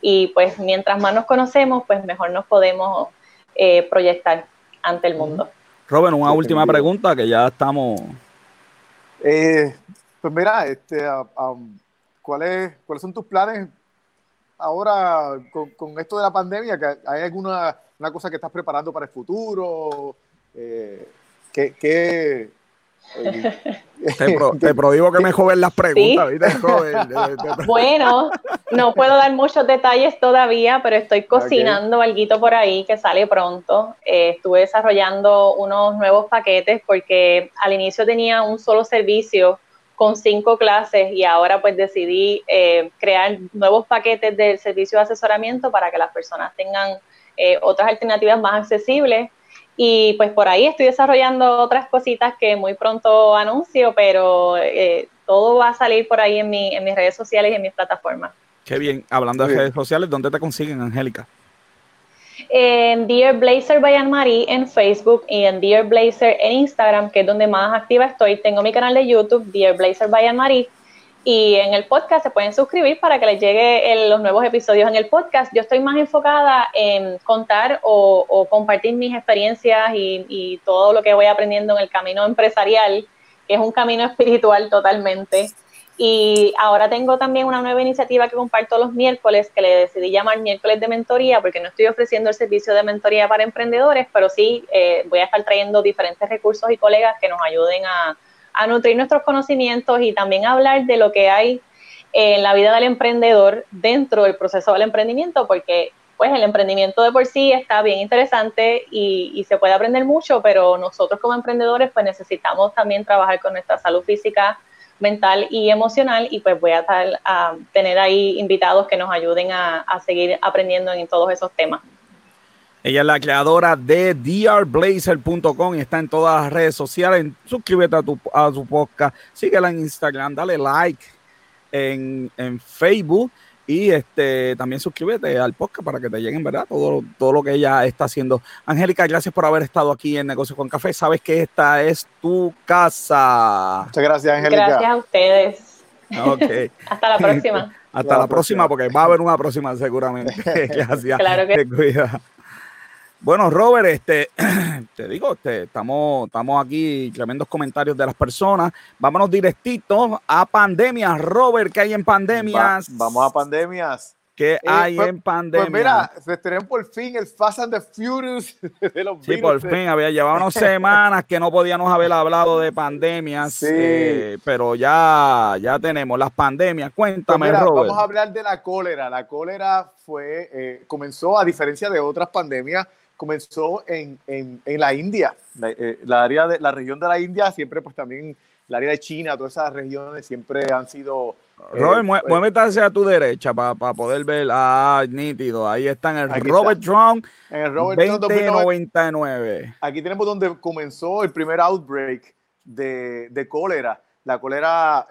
Y pues mientras más nos conocemos, pues mejor nos podemos eh, proyectar ante el mundo. Robert, una última pregunta que ya estamos... Eh, pues mira, este, ¿cuáles, ¿cuáles son tus planes ahora con, con esto de la pandemia? que ¿Hay alguna una cosa que estás preparando para el futuro? Eh, ¿qué, qué eh, te, prohíbo que me joven las preguntas, Bueno, no puedo dar muchos detalles todavía, pero estoy cocinando algo por ahí que sale pronto. Eh, estuve desarrollando unos nuevos paquetes porque al inicio tenía un solo servicio con cinco clases y ahora pues decidí crear nuevos paquetes del servicio de asesoramiento para que las personas tengan eh, otras alternativas más accesibles. Y pues por ahí estoy desarrollando otras cositas que muy pronto anuncio, pero eh, todo va a salir por ahí en, mi, en mis redes sociales y en mis plataformas. Qué bien. Hablando de redes sociales, ¿dónde te consiguen, Angélica? En Dear Blazer by Anne-Marie en Facebook y en Dear Blazer en Instagram, que es donde más activa estoy. Tengo mi canal de YouTube, Dear Blazer by Anne-Marie y en el podcast se pueden suscribir para que les llegue los nuevos episodios en el podcast. Yo estoy más enfocada en contar o, compartir mis experiencias y, todo lo que voy aprendiendo en el camino empresarial, que es un camino espiritual totalmente. Y ahora tengo también una nueva iniciativa que comparto los miércoles, que le decidí llamar miércoles de mentoría, porque no estoy ofreciendo el servicio de mentoría para emprendedores, pero sí eh, voy a estar trayendo diferentes recursos y colegas que nos ayuden a, a nutrir nuestros conocimientos y también hablar de lo que hay en la vida del emprendedor dentro del proceso del emprendimiento, porque pues el emprendimiento de por sí está bien interesante y, se puede aprender mucho, pero nosotros como emprendedores pues necesitamos también trabajar con nuestra salud física, mental y emocional y pues voy a, a tener ahí invitados que nos ayuden a seguir aprendiendo en todos esos temas. Ella es la creadora de drblazer.com y está en todas las redes sociales. Suscríbete a, tu, a su podcast, síguela en Instagram, dale like en, Facebook y este también suscríbete al podcast para que te lleguen, ¿verdad? Todo, todo lo que ella está haciendo. Angélica, gracias por haber estado aquí en Negocios con Café. Sabes que esta es tu casa. Muchas gracias, Angélica. Gracias a ustedes. Okay. Hasta la próxima. Hasta la, próxima, porque va a haber una próxima seguramente. gracias. Claro que Te cuida. Bueno, Robert, este, te digo, este, estamos, estamos aquí, tremendos comentarios de las personas. Vámonos directitos a pandemias. Robert, ¿qué hay en pandemias? vamos a pandemias. ¿Qué eh, hay pues, en pandemia? Pues mira, se estrenan por fin el Fast and the Furious de los Sí, por fin, había llevado unas semanas que no podíamos haber hablado de pandemias, sí. Eh, pero ya, ya tenemos las pandemias. Cuéntame, pues Robert. Vamos a hablar de la cólera. La cólera fue, eh, comenzó, a diferencia de otras pandemias, comenzó en, en, en la India, la, eh, área de la región de la India, siempre pues también la área de China, todas esas regiones siempre han sido... Eh, Robert, eh, muévete hacia tu derecha para poder ver, ah, nítido, ahí está en el Robert Trump, en el Robert 2099. Aquí tenemos donde comenzó el primer outbreak de, de cólera. La cólera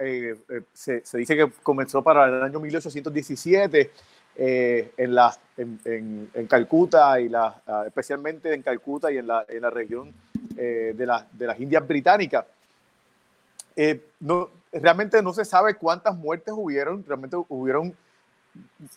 se, se, dice que comenzó para el año 1817 eh, en, la, en, en, Calcuta, y la, especialmente en Calcuta y en la, en la región eh, de, la, de, las Indias Británicas. Eh, no, realmente no se sabe cuántas muertes hubieron, realmente hubieron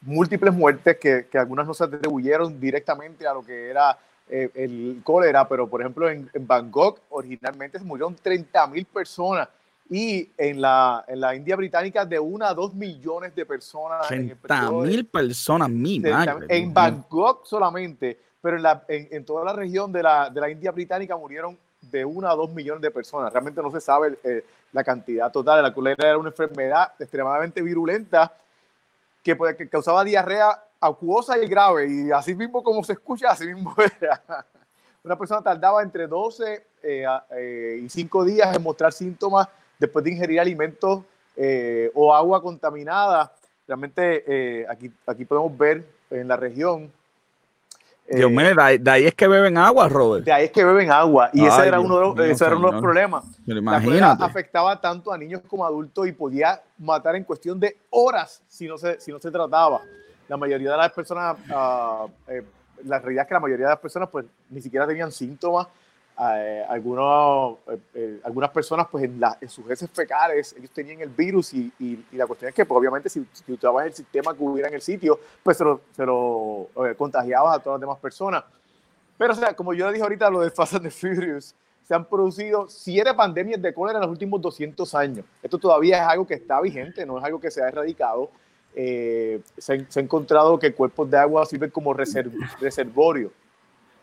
múltiples muertes que, que algunas no se atribuyeron directamente a lo que era el cólera, pero por ejemplo en, en Bangkok originalmente se murieron 30.000 personas y en la, en la India británica de una a dos millones de personas. 30 mil personas, mi En Bangkok solamente, pero en, la, en, en, toda la región de la, de la India británica murieron de una a dos millones de personas. Realmente no se sabe eh, la cantidad total. La cólera era una enfermedad extremadamente virulenta que, que causaba diarrea acuosa y grave, y así mismo como se escucha, así mismo era. Una persona tardaba entre 12 eh, eh, y 5 días en mostrar síntomas después de ingerir alimentos eh, o agua contaminada. Realmente aquí, aquí podemos ver en la región Dios mío, de ahí, es que beben agua, Robert. De ahí es que beben agua. Y ese era uno de los, ese era uno de los problemas. La afectaba tanto a niños como a adultos y podía matar en cuestión de horas si no se, si no se trataba. La mayoría de las personas, uh, eh, la realidad es que la mayoría de las personas pues ni siquiera tenían síntomas eh, algunos, eh, eh, algunas personas pues en, la, en, sus heces fecales ellos tenían el virus y, y, la cuestión es que pues, obviamente si, si utilizabas el sistema que hubiera en el sitio pues se lo, se lo contagiabas a todas las demás personas. Pero o sea, como yo le dije ahorita lo de Fast and the Furious, se han producido siete pandemias de cólera en los últimos 200 años. Esto todavía es algo que está vigente, no es algo que se ha erradicado. se, se, ha encontrado que cuerpos de agua sirven como reserv, reservorio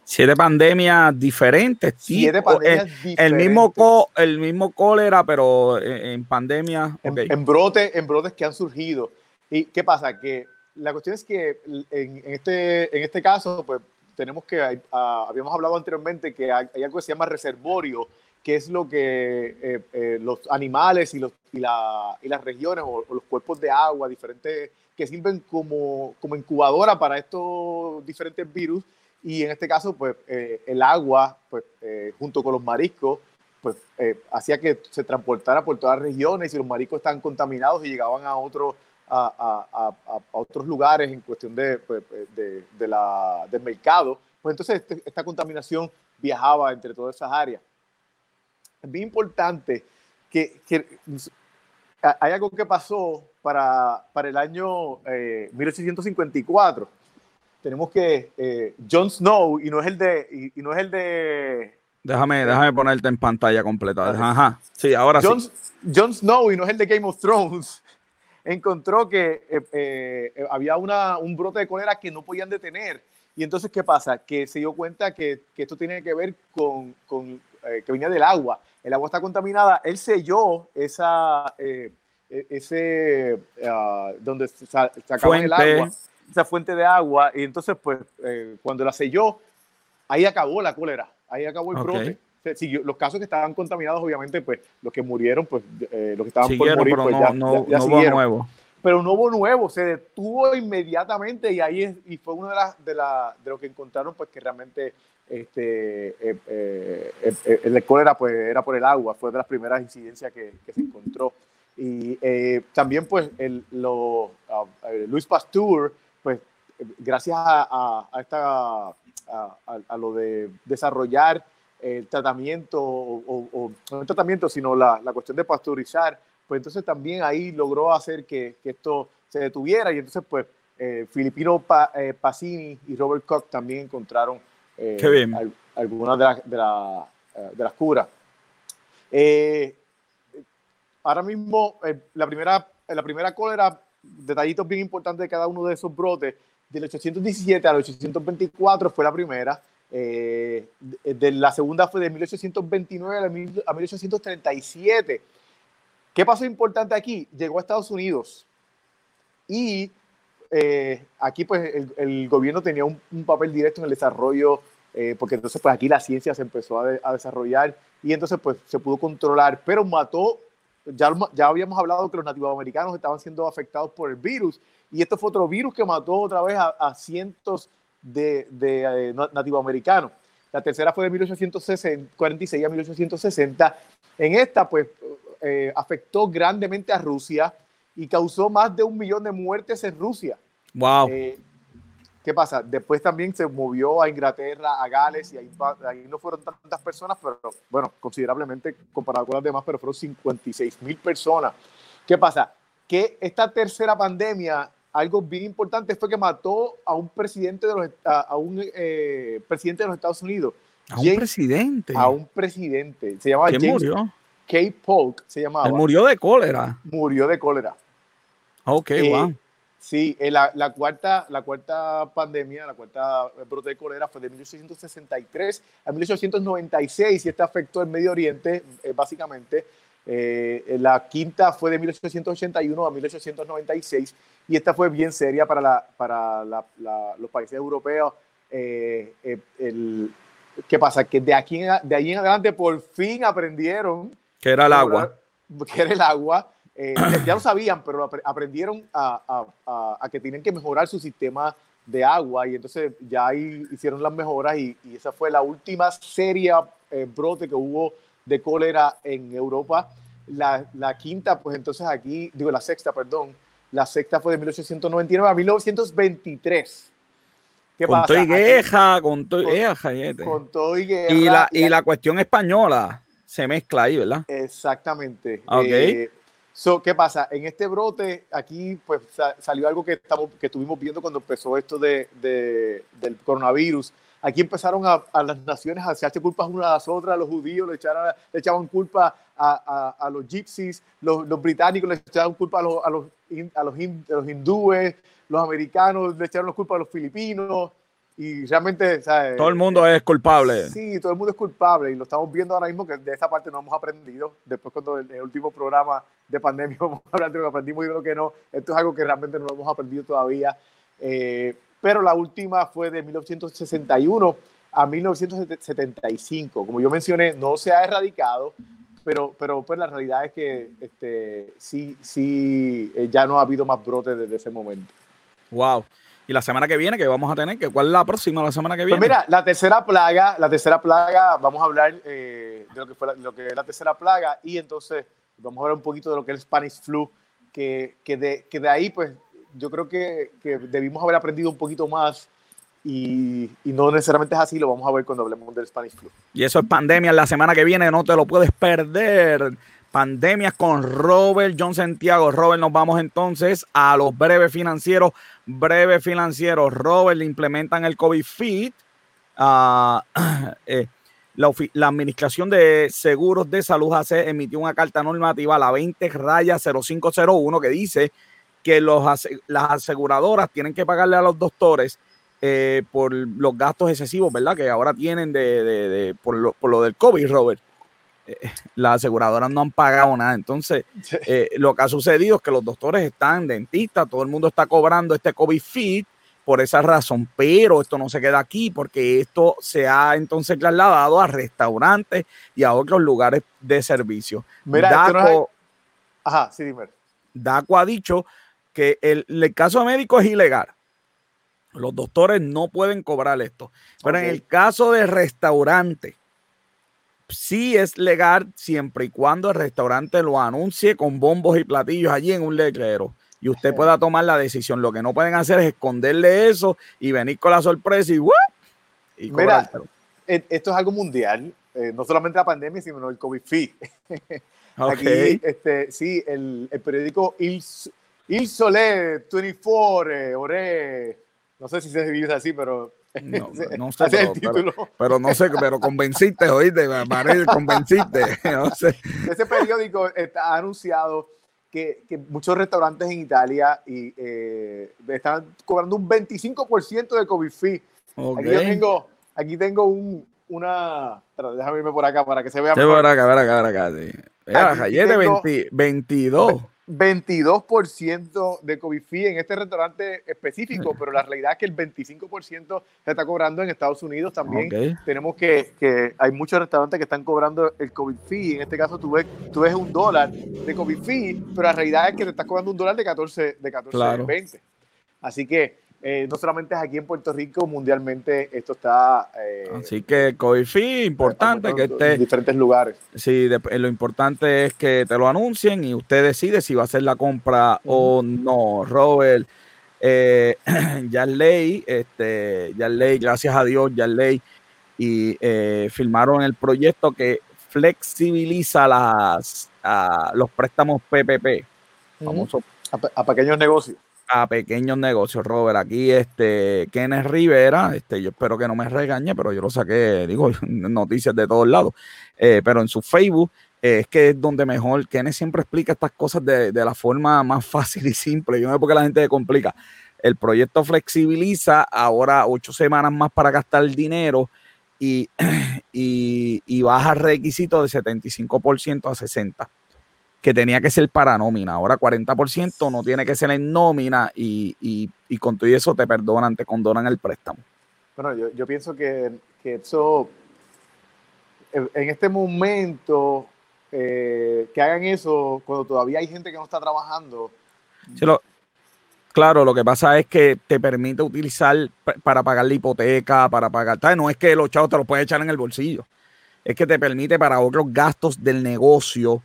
Siete pandemias diferentes. Siete pandemias el, diferentes. El mismo, el mismo cólera, pero en, pandemia. En, brote, en brotes que han surgido. ¿Y qué pasa? Que la cuestión es que en, este, en este caso, pues tenemos que, ah, habíamos hablado anteriormente que hay, algo que se llama reservorio, que es lo que eh, eh, los animales y, los, y, la, y las regiones o, o, los cuerpos de agua diferentes que sirven como, como incubadora para estos diferentes virus y en este caso, pues eh, el agua, pues eh, junto con los mariscos, pues eh, hacía que se transportara por todas las regiones y los mariscos estaban contaminados y llegaban a, otro, a, a, a, otros lugares en cuestión de, pues, de, de la, del mercado. Pues entonces este, esta contaminación viajaba entre todas esas áreas. Es bien importante que, que hay algo que pasó para, para el año 1854 tenemos que eh, Jon Snow y no es el de y, no es el de Déjame, déjame ponerte en pantalla completa. Ajá. Sí, ahora sí. Jon Snow y no es el de Game of Thrones. Encontró que eh, eh, había una, un brote de cólera que no podían detener. Y entonces, ¿qué pasa? Que se dio cuenta que, que esto tiene que ver con, con que venía del agua. El agua está contaminada. Él selló esa, e, ese, ah, donde sacaba el agua esa fuente de agua y entonces pues eh, cuando la selló, ahí acabó la cólera, ahí acabó el brote. los casos que estaban contaminados, obviamente, pues los que murieron, pues eh, los que estaban por morir, pues ya, no, ya, hubo nuevo. Pero no hubo nuevo, se detuvo inmediatamente y ahí es, y fue uno de, las de, la, de lo que encontraron, pues que realmente este, eh, el, cólera pues era por el agua, fue de las primeras incidencias que, que se encontró. Y también pues el, lo, uh, Luis Pasteur, pues gracias a, esta, a, lo de desarrollar el tratamiento, o, no el tratamiento, sino la, cuestión de pasteurizar, pues entonces también ahí logró hacer que, esto se detuviera y entonces pues eh, Filipino pa, eh, Pacini y Robert Koch también encontraron eh, algunas de, de, las curas. ahora mismo, la, primera, la primera cólera detallitos bien importantes de cada uno de esos brotes. Del 817 al 824 fue la primera. Eh, de la segunda fue de 1829 a 1837. ¿Qué pasó importante aquí? Llegó a Estados Unidos y eh, aquí pues el, gobierno tenía un, papel directo en el desarrollo, eh, porque entonces pues aquí la ciencia se empezó a, a, desarrollar y entonces pues se pudo controlar, pero mató ya, ya habíamos hablado que los nativoamericanos estaban siendo afectados por el virus y esto fue otro virus que mató otra vez a, cientos de, de eh, nativoamericanos. La tercera fue de 1846 a 1860. En esta, pues, eh, afectó grandemente a Rusia y causó más de un millón de muertes en Rusia. Wow. Eh, ¿Qué pasa? Después también se movió a Inglaterra, a Gales, y ahí, no fueron tantas personas, pero bueno, considerablemente comparado con las demás, pero fueron 56 mil personas. ¿Qué pasa? Que esta tercera pandemia, algo bien importante fue que mató a un presidente de los, a, un eh, presidente de los Estados Unidos. A un presidente. A un presidente. Se llamaba ¿Quién murió? K. Polk, se llamaba. Él murió de cólera. Murió de cólera. Ok, eh, wow. Sí, eh, la, la, cuarta, la cuarta pandemia, la cuarta brote de cólera fue de 1863 a 1896 y esta afectó el Medio Oriente, eh, básicamente. Eh, la quinta fue de 1881 a 1896 y esta fue bien seria para, la, para la, los países europeos. Eh, eh, el, ¿Qué pasa? Que de, aquí de ahí en adelante por fin aprendieron... Que era el agua. Que era el agua. Eh, ya lo sabían, pero aprendieron a, a, a, que tienen que mejorar su sistema de agua y entonces ya ahí hicieron las mejoras y, y esa fue la última seria brote que hubo de cólera en Europa. La, la, quinta, pues entonces aquí, digo la sexta, perdón, la sexta fue de 1899 a 1923. ¿Qué con? Todo y queja, con todo, con todo y guerra. Y la, y la cuestión española se mezcla ahí, ¿verdad? Exactamente. Ok. Eh, ¿Qué pasa? En este brote, aquí pues salió algo que, estamos, que estuvimos viendo cuando empezó esto de, de del coronavirus. Aquí empezaron a, las naciones a echarse culpas unas a las otras, los judíos le, echaron, le echaban culpa a, a, los gypsies, los, los, británicos le echaban culpa a los, los, los hindúes, los americanos le echaron la culpa a los filipinos y realmente todo el mundo es culpable. Sí todo el mundo es culpable y lo estamos viendo ahora mismo que de esa parte no hemos aprendido. Después cuando en el último programa de pandemia vamos a hablar de lo que aprendimos y de lo que no esto es algo que realmente no hemos aprendido todavía. Eh, pero la última fue de 1961 a 1975 como yo mencioné no se ha erradicado pero, pero pues la realidad es que este, sí, sí, eh, ya no ha habido más brotes desde ese momento. Wow. Y la semana que viene, ¿qué vamos a tener? ¿Cuál es la próxima la semana que pues viene? Pues mira, la tercera plaga, la tercera plaga, vamos a hablar eh, de lo que, fue lo que es la tercera plaga y entonces vamos a hablar un poquito de lo que es el Spanish Flu, que, que, de, que de ahí pues yo creo que, que debimos haber aprendido un poquito más y, no necesariamente es así, lo vamos a ver cuando hablemos del Spanish Flu. Y eso es pandemia la semana que viene, no te lo puedes perder. Pandemias con Robert John Santiago. Robert, nos vamos entonces a los breves financieros. Breves financieros. Robert, le implementan el COVID Fit. Ah, eh, la, Administración de Seguros de Salud hace, emitió una carta normativa, la 20 raya 0501, que dice que los, las aseguradoras tienen que pagarle a los doctores eh, por los gastos excesivos, ¿verdad? Que ahora tienen de, por, lo, por, lo, del COVID, Robert. Eh, las aseguradoras no han pagado nada. Entonces, eh, lo que ha sucedido es que los doctores están dentistas, todo el mundo está cobrando este COVID fit por esa razón, pero esto no se queda aquí porque esto se ha entonces trasladado a restaurantes y a otros lugares de servicio. Mira, Daco, Ajá, sí, dime. Daco ha dicho que el, el caso médico es ilegal los doctores no pueden cobrar esto. Pero en el caso de restaurante, sí es legal siempre y cuando el restaurante lo anuncie con bombos y platillos allí en un letrero y usted pueda tomar la decisión. Lo que no pueden hacer es esconderle eso y venir con la sorpresa y, y Mira, e, esto es algo mundial, eh, no solamente la pandemia, sino el COVID fee. Aquí, este, sí, el, periódico Il, Il Sole 24, eh, Ore, no sé si se dice así, pero. No, no sé, pero, no sé, pero convenciste, oíste, Marel, convenciste. No sé. Ese periódico está, ha anunciado que, que, muchos restaurantes en Italia y, eh, están cobrando un 25% de COVID fee. Aquí tengo, aquí tengo un, una. déjame irme por acá para que se vea. Sí, por acá, por acá, por acá. Sí. ayer de 22. 22% de COVID fee en este restaurante específico, pero la realidad es que el 25% se está cobrando en Estados Unidos también. Tenemos que, que, hay muchos restaurantes que están cobrando el COVID fee. En este caso tú ves, tú ves un dólar de COVID fee, pero la realidad es que te estás cobrando un dólar de 14, de 14 20. Así que eh, no solamente es aquí en Puerto Rico, mundialmente esto está. Eh, Así que COVID importante que esté en diferentes lugares. Sí, eh, lo importante es que te lo anuncien y usted decide si va a hacer la compra o no. Robert, ya ley, este, ya ley, gracias a Dios, ya ley y firmaron el proyecto que flexibiliza las, los préstamos PPP, a pequeños negocios a pequeños negocios, Robert. Aquí, este, Kenneth Rivera, este, yo espero que no me regañe, pero yo lo saqué, digo, noticias de todos lados, eh, pero en su Facebook eh, es que es donde mejor, Kenneth siempre explica estas cosas de, la forma más fácil y simple. Yo no sé por qué la gente se complica. El proyecto flexibiliza ahora ocho semanas más para gastar dinero y, y, y baja requisito de 75% a 60% que tenía que ser para nómina. Ahora 40% no tiene que ser en nómina y, con todo eso te perdonan, te condonan el préstamo. Bueno, yo, pienso que, eso, en este momento, eh, que hagan eso cuando todavía hay gente que no está trabajando. claro, lo que pasa es que te permite utilizar para pagar la hipoteca, para pagar, no es que los chavos te los puedes echar en el bolsillo, es que te permite para otros gastos del negocio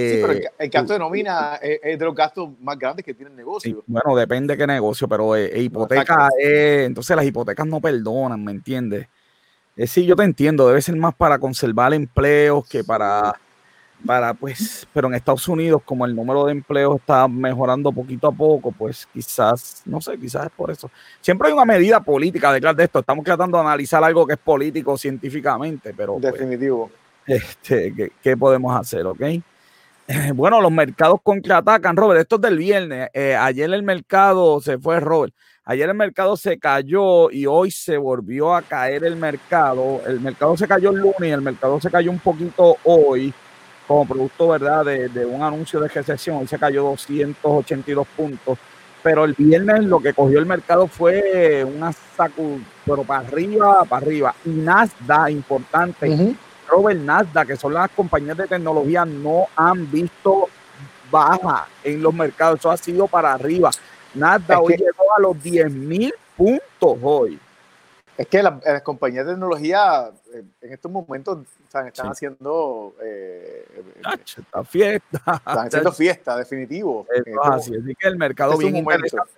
sí, pero el, eh, gasto de nómina es, de los gastos más grandes que tiene el negocio. bueno, depende de qué negocio, pero eh, hipoteca es, entonces las hipotecas no perdonan, ¿me entiendes? Eh, sí, yo te entiendo, debe ser más para conservar empleos que para, para, pues, pero en Estados Unidos, como el número de empleos está mejorando poquito a poco, pues quizás, no sé, quizás es por eso. Siempre hay una medida política detrás de esto, estamos tratando de analizar algo que es político científicamente, pero... Pues, Definitivo. este, ¿qué, ¿qué, podemos hacer, ok? Bueno, los mercados contraatacan, Robert. Esto es del viernes. Eh, ayer el mercado se fue, Robert. Ayer el mercado se cayó y hoy se volvió a caer el mercado. El mercado se cayó el lunes y el mercado se cayó un poquito hoy como producto, ¿verdad?, de, un anuncio de recesión. Hoy se cayó 282 puntos. Pero el viernes lo que cogió el mercado fue una sacu, pero para arriba, para arriba. Y Nasdaq, importante, Robert Nasdaq, que son las compañías de tecnología, no han visto baja en los mercados. Eso ha sido para arriba. Nasdaq hoy llegó a los 10 mil puntos hoy. Es que las compañías de tecnología eh, en estos momentos están, haciendo eh, fiesta. Están haciendo fiesta, definitivo. así, así que el mercado bien interesante.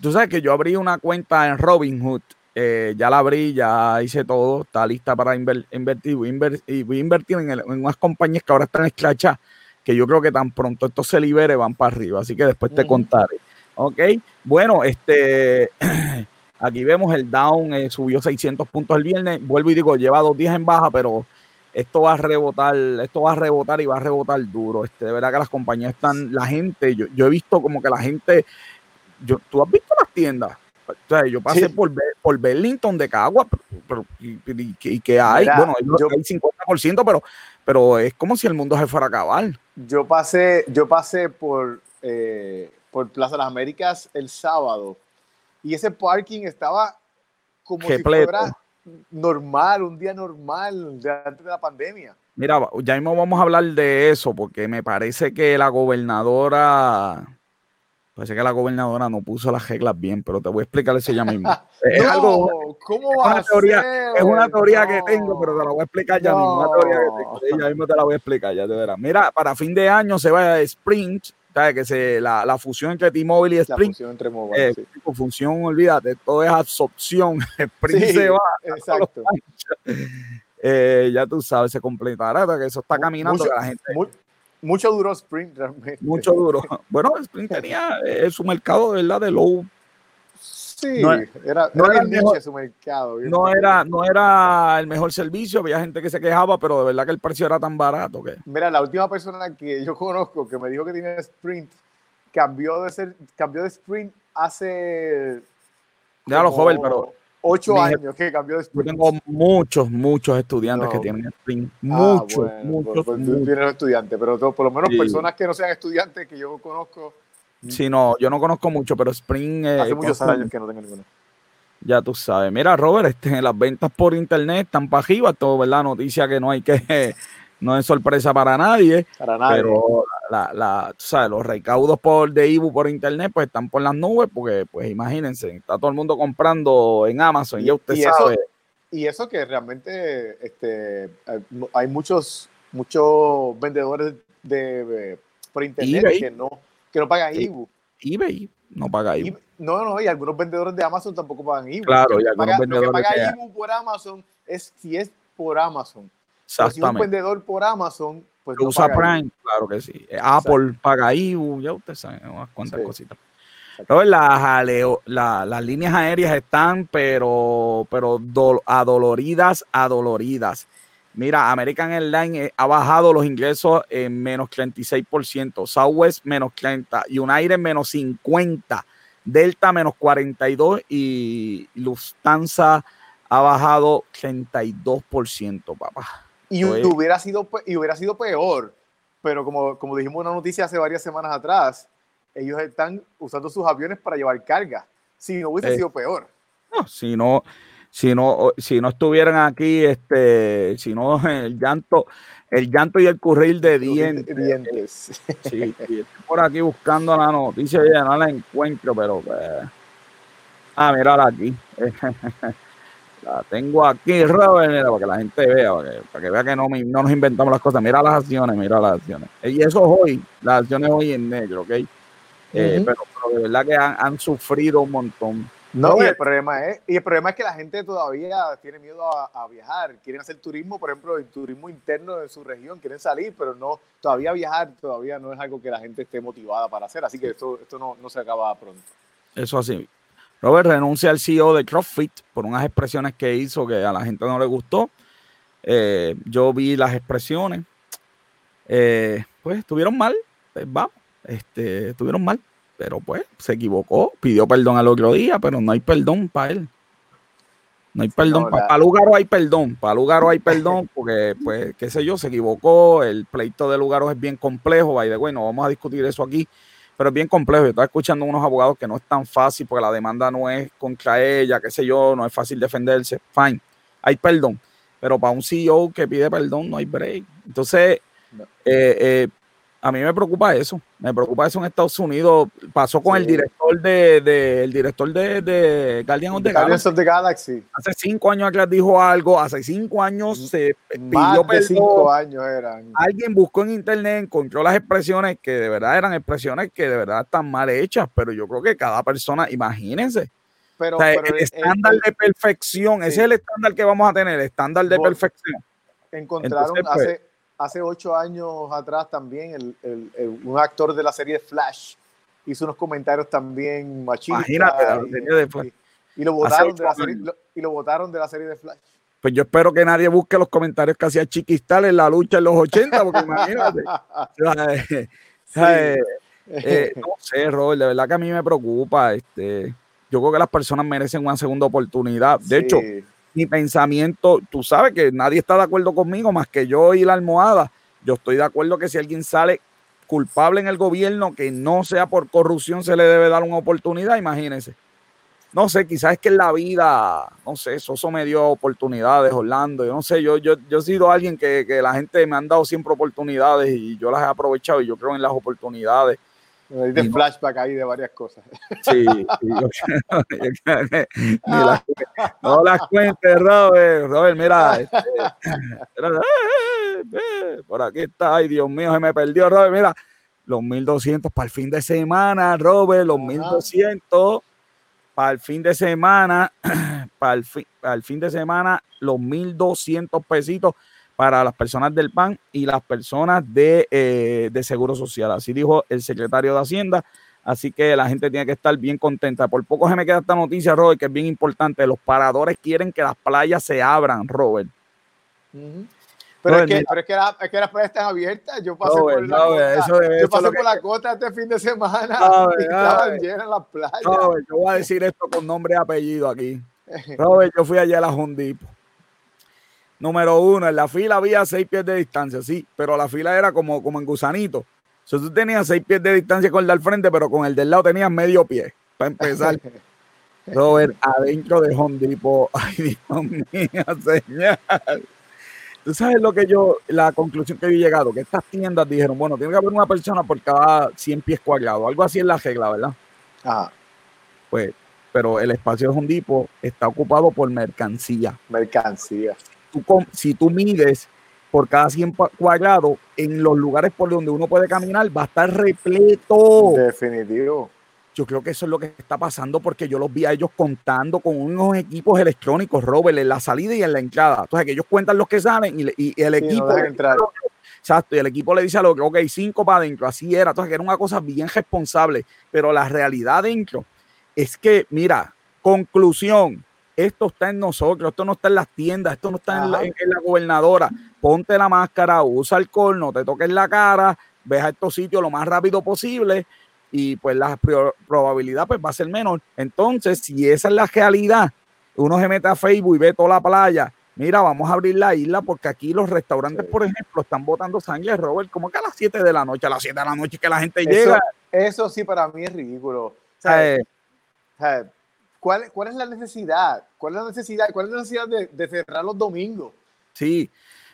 Tú sabes que yo abrí una cuenta en Robinhood eh, ya la abrí, ya hice todo, está lista para invertir. Voy, a invertir en, unas compañías que ahora están esclachadas, que yo creo que tan pronto esto se libere van para arriba, así que después te contaré. Ok, bueno, este, aquí vemos el down, eh, subió 600 puntos el viernes, vuelvo y digo, lleva dos días en baja, pero esto va a rebotar, esto va a rebotar y va a rebotar duro. Este, de verdad que las compañías están, la gente, yo, yo he visto como que la gente, yo, tú has visto las tiendas, o sea, yo pasé por, por Burlington de Cagua, pero, y, que hay, bueno, hay 50%, pero, pero es como si el mundo se fuera a acabar. Yo pasé, yo pasé por, eh, por Plaza de las Américas el sábado y ese parking estaba como si fuera normal, un día normal de antes de la pandemia. Mira, ya mismo vamos a hablar de eso porque me parece que la gobernadora Parece que la gobernadora no puso las reglas bien, pero te voy a explicar eso ya mismo. es algo. ¿Cómo va una teoría, Es una teoría que tengo, pero te la voy a explicar ya mismo. Una teoría que tengo. Ya mismo te la voy a explicar, ya te verás. Mira, para fin de año se va a Sprint, ¿sabes? Que se, la, la fusión entre T-Mobile y Sprint. La fusión entre mobile, eh, sí. Función, olvídate, todo es absorción. Sprint se va. Exacto. Eh, ya tú sabes, se completará, que eso está caminando, la gente mucho duro Sprint realmente. Mucho duro. Bueno, Sprint tenía eh, su mercado de verdad de low. Sí, era, no era, el mejor, su mercado. No era, no era el mejor servicio, había gente que se quejaba, pero de verdad que el precio era tan barato que. Mira, la última persona que yo conozco que me dijo que tiene Sprint cambió de ser, cambió de Sprint hace. Déjalo, joven, pero ocho años que cambió de Sprint. Yo tengo muchos, muchos estudiantes que tienen Sprint. Ah, muchos, muchos. Pues, tú tienes estudiantes, pero por lo menos personas que no sean estudiantes que yo conozco. Sí, no, yo no conozco mucho, pero Spring. Eh, Hace muchos años que no tengo ninguno. Ya tú sabes. Mira, Robert, este, las ventas por internet están para arriba, todo, ¿verdad? Noticia que no hay que no es sorpresa para nadie. Para nadie. Pero la, la, ¿sabes? los recaudos por, de Ibu por internet pues están por las nubes porque, pues imagínense, está todo el mundo comprando en Amazon, y, ya usted sabe. Eso, y eso que realmente este, hay muchos, muchos vendedores de, por internet que no, que no pagan Ibu. eBay no paga Ibu. No, no, y algunos vendedores de Amazon tampoco pagan Ibu. Claro, y algunos vendedores lo que paga Ibu por Amazon es si es por Amazon. Si un vendedor por Amazon, pues. usa Prime, claro que sí. Eh, Apple paga IBU, ya usted sabe unas cuantas cositas. las, las líneas aéreas están, pero, pero adoloridas, adoloridas. Mira, American Airlines eh, ha bajado los ingresos en menos 36%, Southwest menos 30, United menos 50, Delta menos 42 y Lufthansa ha bajado 32%, papá. Y hubiera, sido, y hubiera sido peor pero como, como dijimos en una noticia hace varias semanas atrás, ellos están usando sus aviones para llevar carga. Si no hubiese Eh. sido peor. No, si no, si no, si no estuvieran aquí, este, si no el llanto, el llanto y el curril de dientes. Dientes. Sí, sí, estoy por aquí buscando la noticia, ya no la encuentro, pero pues, ah, mírala aquí. la tengo aquí, Robert, mira, para que la gente vea, para que, para que vea que no, no nos inventamos las cosas. Mira las acciones, mira las acciones. Y eso es hoy, las acciones hoy en negro, ¿ok? Eh, pero, pero de verdad que han, han sufrido un montón. No, y el problema es, y el problema es que la gente todavía tiene miedo a, a viajar, quieren hacer turismo, por ejemplo, el turismo interno de su región, quieren salir, pero no, todavía viajar todavía no es algo que la gente esté motivada para hacer, así que esto, esto no, no se acaba pronto. Eso así. Robert renuncia al CEO de CrossFit por unas expresiones que hizo que a la gente no le gustó. Eh, yo vi las expresiones. Eh, pues estuvieron mal. Pues, vamos, este, estuvieron mal. Pero pues se equivocó. Pidió perdón al otro día, pero no hay perdón para él. No hay perdón. no, para la- Lugaro hay perdón. Para Lugaro hay perdón porque, pues, qué sé yo, se equivocó. El pleito de Lugaro es bien complejo. By the way, no vamos a discutir eso aquí pero es bien complejo. Yo estaba escuchando unos abogados que no es tan fácil porque la demanda no es contra ella, qué sé yo, no es fácil defenderse. Fine, hay perdón, pero para un CEO que pide perdón no hay break. Entonces, eh, eh, a mí me preocupa eso. Me preocupa eso en Estados Unidos. Pasó con el director de, de- el director de, de Guardian of the Guardians of the Galaxy, Hace cinco años atrás dijo algo, hace cinco años se más pidió de cinco años eran. alguien buscó en internet, encontró las expresiones que de verdad eran expresiones que de verdad están mal hechas, pero yo creo que cada persona, imagínense, Pero, o sea, pero el el- estándar el- de perfección, ese es el estándar que vamos a tener, el estándar de perfección. encontraron Entonces, pues- hace, hace ocho años atrás también el, el- el- un actor de la serie Flash hizo unos comentarios también machistas. Y- serie de Flash. Y, y lo votaron de la serie, lo- y lo votaron de la serie de Flash. Pues yo espero que nadie busque los comentarios que hacía Chiquistal en la lucha en los 80, porque imagínate. eh, eh, eh, no sé, Robert, de verdad que a mí me preocupa. Este, yo creo que las personas merecen una segunda oportunidad. De hecho. Mi pensamiento, tú sabes que nadie está de acuerdo conmigo más que yo y la almohada. Yo estoy de acuerdo que si alguien sale culpable en el gobierno, que no sea por corrupción, se le debe dar una oportunidad, imagínense. No sé, quizás es que en la vida, no sé, Soso me dio oportunidades, Orlando, yo no sé, yo, yo, yo he sido alguien que, que la gente me han dado siempre oportunidades y yo las he aprovechado y yo creo en las oportunidades. Me no- flashback ahí de varias cosas. Sí, yo yo las- no las cuentes, Robert. Robert, mira, este, eh, eh, por aquí está, ay Dios mío, se me perdió, Robert, mira, los 1200 para el fin de semana, Robert, los Ajá. 1200 para el fin de semana, para el, fin, para el fin de semana, los 1200 pesitos para las personas del PAN y las personas de, eh, de Seguro Social. Así dijo el secretario de Hacienda. Así que la gente tiene que estar bien contenta. Por poco se me queda esta noticia, Robert, que es bien importante. Los paradores quieren que las playas se abran, Robert. Pero, Robert, es que, pero es que, la- es que las playas están abiertas. Yo pasé Robert, por la Robert, costa, eso es- yo pasé que- por la costa este fin de semana y estaban llenas las playas. Robert, yo voy a decir esto con nombre y apellido aquí. Robert, yo fui allá a la Hondipo. Número uno, en la fila había seis pies de distancia, sí, pero la fila era como, como en gusanito. O sea, tú tenías seis pies de distancia con el del frente, pero con el del lado tenías medio pie, para empezar. Robert, adentro de Hondipo, ay Dios mío, señor. Tú sabes lo que yo, la conclusión que yo he llegado, que estas tiendas dijeron, bueno, tiene que haber una persona por cada 100 pies cuadrados, algo así es la regla, ¿verdad? Ajá, Pues, pero el espacio de Hondipo está ocupado por mercancía. mercancía. Tú si tú mides por cada 100 pa- cuadrados, en los lugares por donde uno puede caminar, va a estar repleto. Definitivo. Yo creo que eso es lo que está pasando porque yo los vi a ellos contando con unos equipos electrónicos, Robert, en la salida y en la entrada. Entonces, que ellos cuentan los que salen y, y el Sí, no equipo. dice entrar. Exacto, y el equipo le dice al otro, ok, cinco para adentro, así era. Entonces, que era una cosa bien responsable. Pero la realidad dentro es que, mira, conclusión, esto está en nosotros, esto no está en las tiendas, esto no está en la, en- gobernadora. Ponte la máscara, usa alcohol, no te toques la cara, ve a estos sitios lo más rápido posible y pues la pro- probabilidad pues va a ser menor. Entonces, si esa es la realidad, uno se mete a Facebook y ve toda la playa mira, vamos a abrir la isla porque aquí los restaurantes, por ejemplo, están botando sangre, Robert, como que a las 7 de la noche, a las 7 de la noche que la gente llega. Eso sí para mí es ridículo. Eh, ¿cuál, ¿Cuál es la necesidad? ¿Cuál es la necesidad? ¿Cuál es la necesidad de, de cerrar los domingos? Sí,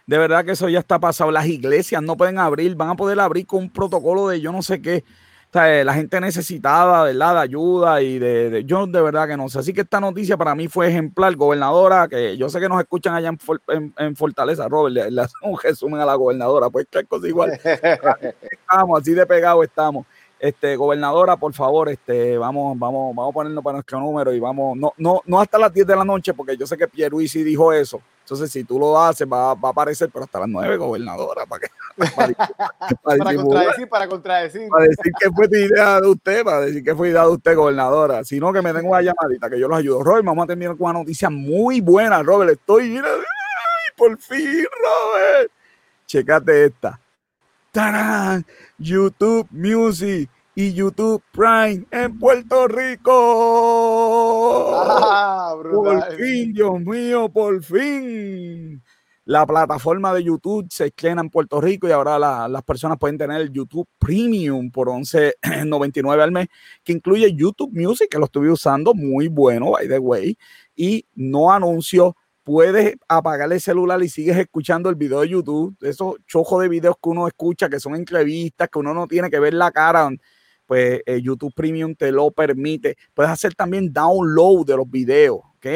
de verdad que eso ya está pasado. Las iglesias no pueden abrir, van a poder abrir con un protocolo de yo no sé qué. O sea, la gente necesitada, ¿verdad? De ayuda y de, Yo de verdad que no sé. Así que esta noticia para mí fue ejemplar. Gobernadora, que yo sé que nos escuchan allá en, Fortaleza, Robert, le, hacen un resumen a la gobernadora. Pues qué cosa igual. estamos, así de pegado estamos. Este, gobernadora, por favor, este, vamos, vamos, vamos a ponernos para nuestro número y vamos, no, no, no hasta las 10 de la noche, porque yo sé que Pierluisi dijo eso. Entonces, si tú lo haces, va, va a aparecer, pero hasta las 9, gobernadora, para que para, contradecir, para contradecir. Para decir que fue idea de usted, para decir que fue idea de usted, gobernadora. Sino que me den una llamadita, que yo los ayudo. Robert, vamos a terminar con una noticia muy buena, Robert. Estoy, mira, ay, por fin, Robert. Checate esta. ¡Tarán! YouTube Music y YouTube Prime en Puerto Rico. Ah, por fin, Dios mío, por fin la plataforma de YouTube se estrena en Puerto Rico y ahora las personas pueden tener el YouTube Premium por 11.99 al mes, que incluye YouTube Music, que lo estuve usando, muy bueno, by the way, y no anuncio. Puedes apagar el celular y sigues escuchando el video de YouTube, esos chojos de videos que uno escucha, que son entrevistas, que uno no tiene que ver la cara pues eh, YouTube Premium te lo permite. Puedes hacer también download de los videos, ¿ok?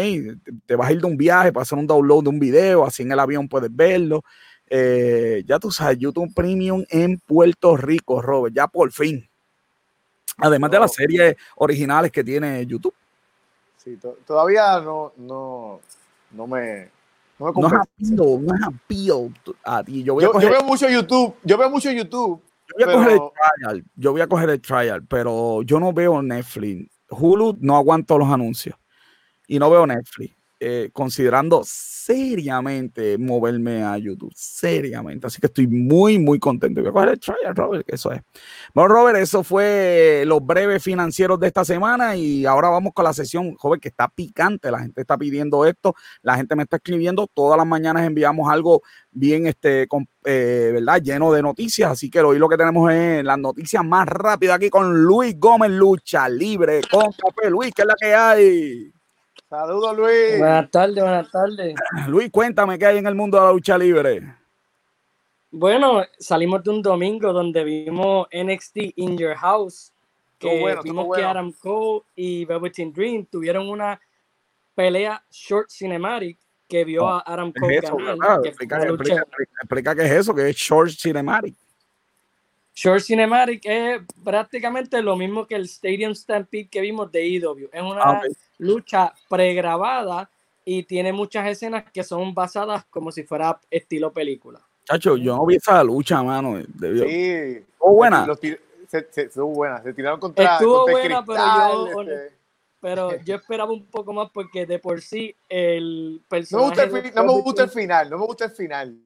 Te, vas a ir de un viaje para hacer un download de un video, así en el avión puedes verlo. Eh, ya tú sabes, YouTube Premium en Puerto Rico, Robert, ya por fin. Además de las series originales que tiene YouTube. Sí, todavía no, no, no me, no, me no es no es a ti. Yo, yo veo mucho YouTube, yo veo mucho YouTube yo voy, a coger el trial, yo voy a coger el trial, pero yo no veo Netflix. Hulu no aguanto los anuncios y no veo Netflix. Eh, considerando seriamente moverme a YouTube, seriamente. Así que estoy muy, muy contento. Voy a coger el trial, Robert, que eso es. Bueno, Robert, eso fue los breves financieros de esta semana y ahora vamos con la sesión, joven, que está picante. La gente está pidiendo esto, la gente me está escribiendo. Todas las mañanas enviamos algo bien, este, eh, ¿verdad? Lleno de noticias. Así que hoy lo que tenemos es las noticias más rápidas aquí con Luis Gómez, lucha libre con Café. Luis, ¿qué es la que hay? Saludos, Luis. Buenas tardes, buenas tardes. Luis, cuéntame qué hay en el mundo de la lucha libre. Bueno, salimos de un domingo donde vimos NXT In Your House, que vimos que Adam Cole y Velveteen Dream tuvieron una pelea short cinematic que vio a Adam Cole ganar. explica, qué es eso, que es short cinematic. Short Cinematic es prácticamente lo mismo que el Stadium Stampede que vimos de EW. Es una ah, lucha pregrabada y tiene muchas escenas que son basadas como si fuera estilo película. Chacho, yo no vi esa lucha, mano. Debió... Sí. Estuvo buena. Se, se, estuvo buena. Se tiraron contra. Estuvo buena, pero yo. Este. Pero yo esperaba un poco más porque de por sí el personaje. No me gusta el, no me gusta el final. No me gusta el final.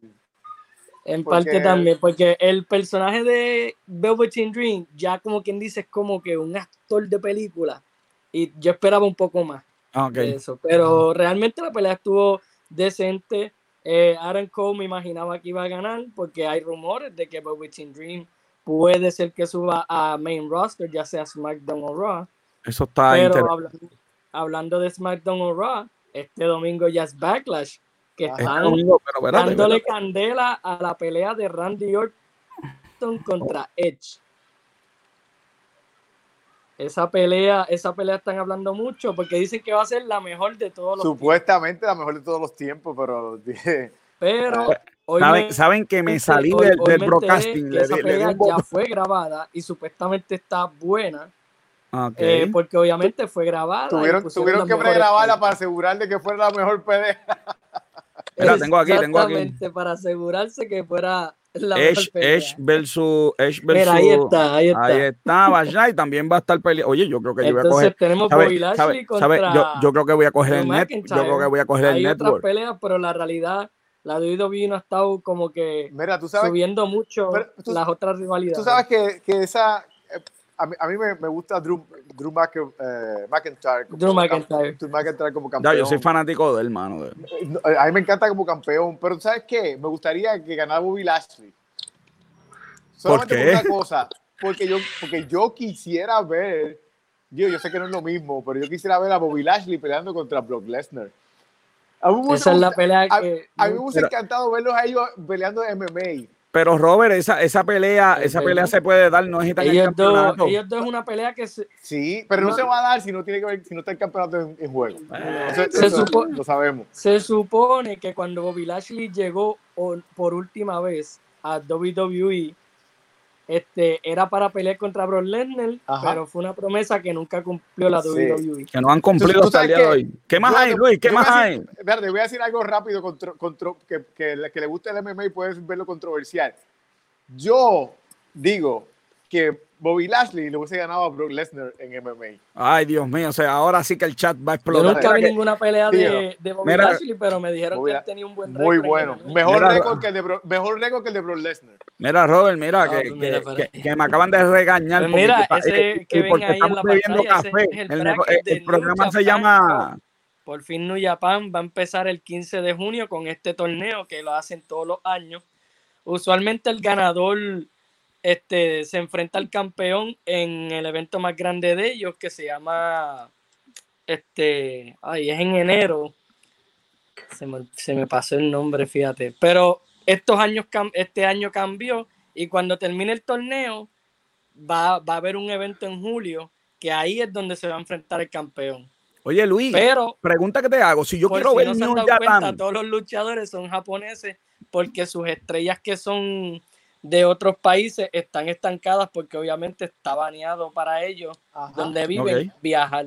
En parte también, porque el personaje de Velveteen Dream, ya como quien dice, es como que un actor de película. Y yo esperaba un poco más ah, de eso. Pero realmente la pelea estuvo decente. Eh, Aaron Cole me imaginaba que iba a ganar, porque hay rumores de que Velveteen Dream puede ser que suba a main roster, ya sea SmackDown o Raw. Eso está Pero hablando, hablando de SmackDown o Raw, este domingo ya es Backlash que están dándole candela a la pelea de Randy Orton contra Edge. Esa pelea, esa pelea están hablando mucho porque dicen que va a ser la mejor de todos los Supuestamente la mejor de todos los tiempos, pero. pero ¿Saben, que me salí del, broadcasting. esa pelea ya fue grabada y supuestamente está buena. Eh, porque obviamente fue grabada. Tuvieron, tuvieron que pregrabarla para asegurar de que fuera la mejor pelea. tengo aquí, tengo aquí. para asegurarse que fuera la Edge, Edge versus Edge versus. Mira, ahí está, ahí está. Ahí está, vaya, y también va a estar peleando. Oye, yo creo que yo voy a coger. tenemos Bobby Lashley contra yo, yo, creo que voy a coger el net. Yo creo que voy a coger el network. otras peleas, pero la realidad, la de WWE no ha estado como que Mira, tú sabes, subiendo mucho las otras rivalidades. Tú sabes que, que esa a mí, a mí me, me, gusta Drew, Drew eh, McIntyre. Como Drew McIntyre. Drew McIntyre como campeón. Ya, yo soy fanático de él, mano. A mí me encanta como campeón, pero ¿sabes qué? Me gustaría que ganara Bobby Lashley. Solamente ¿Por, qué? por una cosa, porque yo, porque yo quisiera ver, yo, yo sé que no es lo mismo, pero yo quisiera ver a Bobby Lashley peleando contra Brock Lesnar. Esa es la pelea que... A, mí me hubiera encantado verlos a ellos peleando en MMA. Pero Robert, esa, esa pelea, esa pelea se puede dar, no es tan ellos dos, ellos dos es una pelea que se, Sí, pero no, se va a dar si no tiene que ver, si no está el campeonato en, juego. se supone, lo sabemos. Se supone que cuando Bobby Lashley llegó por última vez a WWE, este, era para pelear contra Brock Lesnar, pero fue una promesa que nunca cumplió la WWE. Que no han cumplido hasta el día de hoy. ¿Qué más hay, Luis? ¿Qué más hay? Verde, voy a decir algo rápido que, que, le guste el MMA y puedes verlo controversial. Yo digo que Bobby Lashley le hubiese ganado a Brock Lesnar en MMA. Ay, Dios mío, o sea, ahora sí que el chat va a explotar. Yo nunca vi ninguna pelea de, de Bobby Lashley, pero me dijeron que él tenía un buen récord. Muy bueno. Mejor récord, que el de Bro, mejor récord que el de Brock Lesnar. Mira, Robert, mira, ah, que, pues que, que, me acaban de regañar. Pues mira, ese que ven ahí en la pantalla, café. Es el, el, el programa se llama... Por fin New Japan va a empezar el 15 de junio con este torneo que lo hacen todos los años. Usualmente el ganador este, se enfrenta al campeón en el evento más grande de ellos que se llama, este, ay, es en enero. Se me, se me pasó el nombre, fíjate. Pero estos años, este año cambió y cuando termine el torneo va, va a haber un evento en julio que ahí es donde se va a enfrentar el campeón. Oye, Luis, pero pregunta que te hago. Si yo quiero ver no todos los luchadores son japoneses porque sus estrellas que son de otros países están estancadas porque obviamente está baneado para ellos, donde viven, viajar.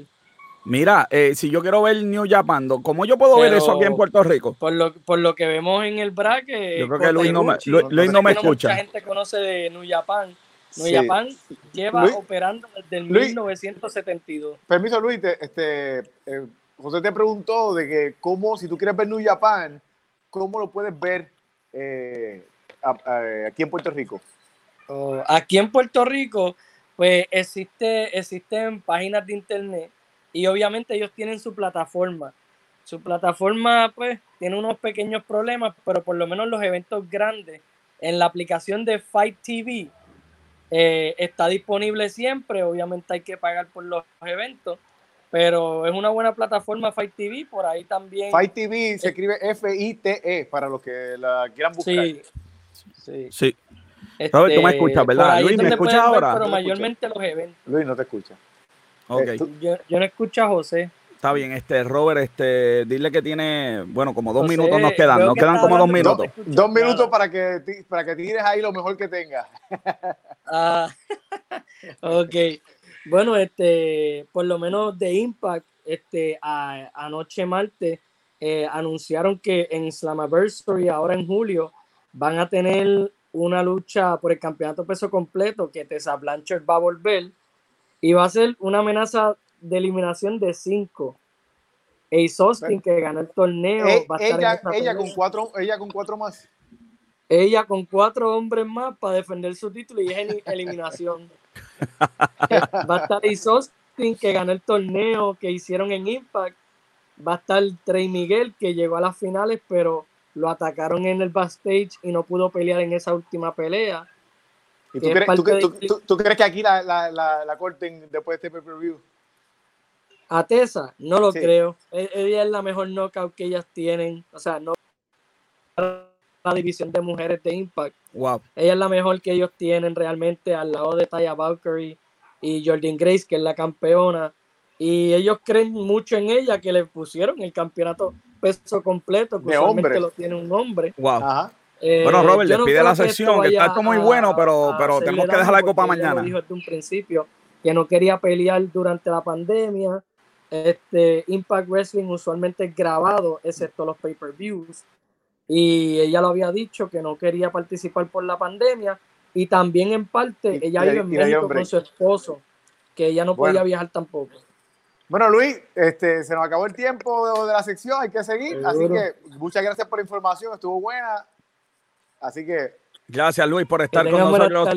Mira, eh, si yo quiero ver New Japan, ¿cómo yo puedo ver eso aquí en Puerto Rico? Por lo, por lo que vemos en el bracket. Yo creo que Luis no me, Luis, no me escucha. Mucha gente conoce de New Japan. New Japan lleva operando desde el 1972. Permiso, Luis, este, eh, José te preguntó de que cómo, si tú quieres ver New Japan, ¿cómo lo puedes ver eh, aquí en Puerto Rico? Oh, aquí en Puerto Rico, pues existe, existen páginas de internet y obviamente ellos tienen su plataforma. Su plataforma, pues, tiene unos pequeños problemas, pero por lo menos los eventos grandes en la aplicación de Fight TV eh, está disponible siempre. Obviamente hay que pagar por los eventos, pero es una buena plataforma Fight TV. Por ahí también. Fight TV se escribe F-I-T-E para los que la quieran buscar. Sí, Sí. sí. Este, tú me escuchas, ¿verdad? Luis, ¿me escuchas ahora? pero mayormente los eventos. Luis, no te escucha. Okay. Eh, yo, no escucho a José. Está bien, este Robert, este, dile que tiene, bueno, como dos minutos nos quedan, nos quedan como dos minutos. Dos, minutos para que, para que tires ahí lo mejor que tengas. Ah, ok. Bueno, este, por lo menos de Impact, este, anoche martes, eh, anunciaron que en Slammiversary, ahora en julio, van a tener una lucha por el campeonato peso completo que Tessa Blanchard va a volver y va a ser una amenaza de eliminación de cinco. Ace Austin, que ganó el torneo, eh, va a estar ella, con cuatro, ella con cuatro más. Ella con cuatro hombres más para defender su título y es eliminación. va a estar Ace Austin, que ganó el torneo que hicieron en Impact. Va a estar Trey Miguel, que llegó a las finales, pero lo atacaron en el backstage y no pudo pelear en esa última pelea. ¿Y tú, crees, que aquí la, la, la, corten después de este pay-per-view? A Tessa, no lo creo. E, ella es la mejor knockout que ellas tienen. O sea, no la división de mujeres de Impact. Wow. Ella es la mejor que ellos tienen realmente al lado de Taya Valkyrie y Jordan Grace, que es la campeona. Y ellos creen mucho en ella, que le pusieron el campeonato peso completo, que usualmente lo tiene un hombre. Wow. Eh, bueno, Robert, le pide la sesión, que, está muy bueno, pero, pero tenemos que dejar algo para mañana. Dijo desde un principio que no quería pelear durante la pandemia. Este Impact Wrestling usualmente es grabado, excepto los pay-per-views. Y ella lo había dicho que no quería participar por la pandemia. Y también en parte ella vive en México con su esposo, que ella no podía viajar tampoco. Bueno, Luis, este, se nos acabó el tiempo de, la sección, hay que seguir. Así que muchas gracias por la información, estuvo buena. Así que. Gracias, Luis, por estar con nosotros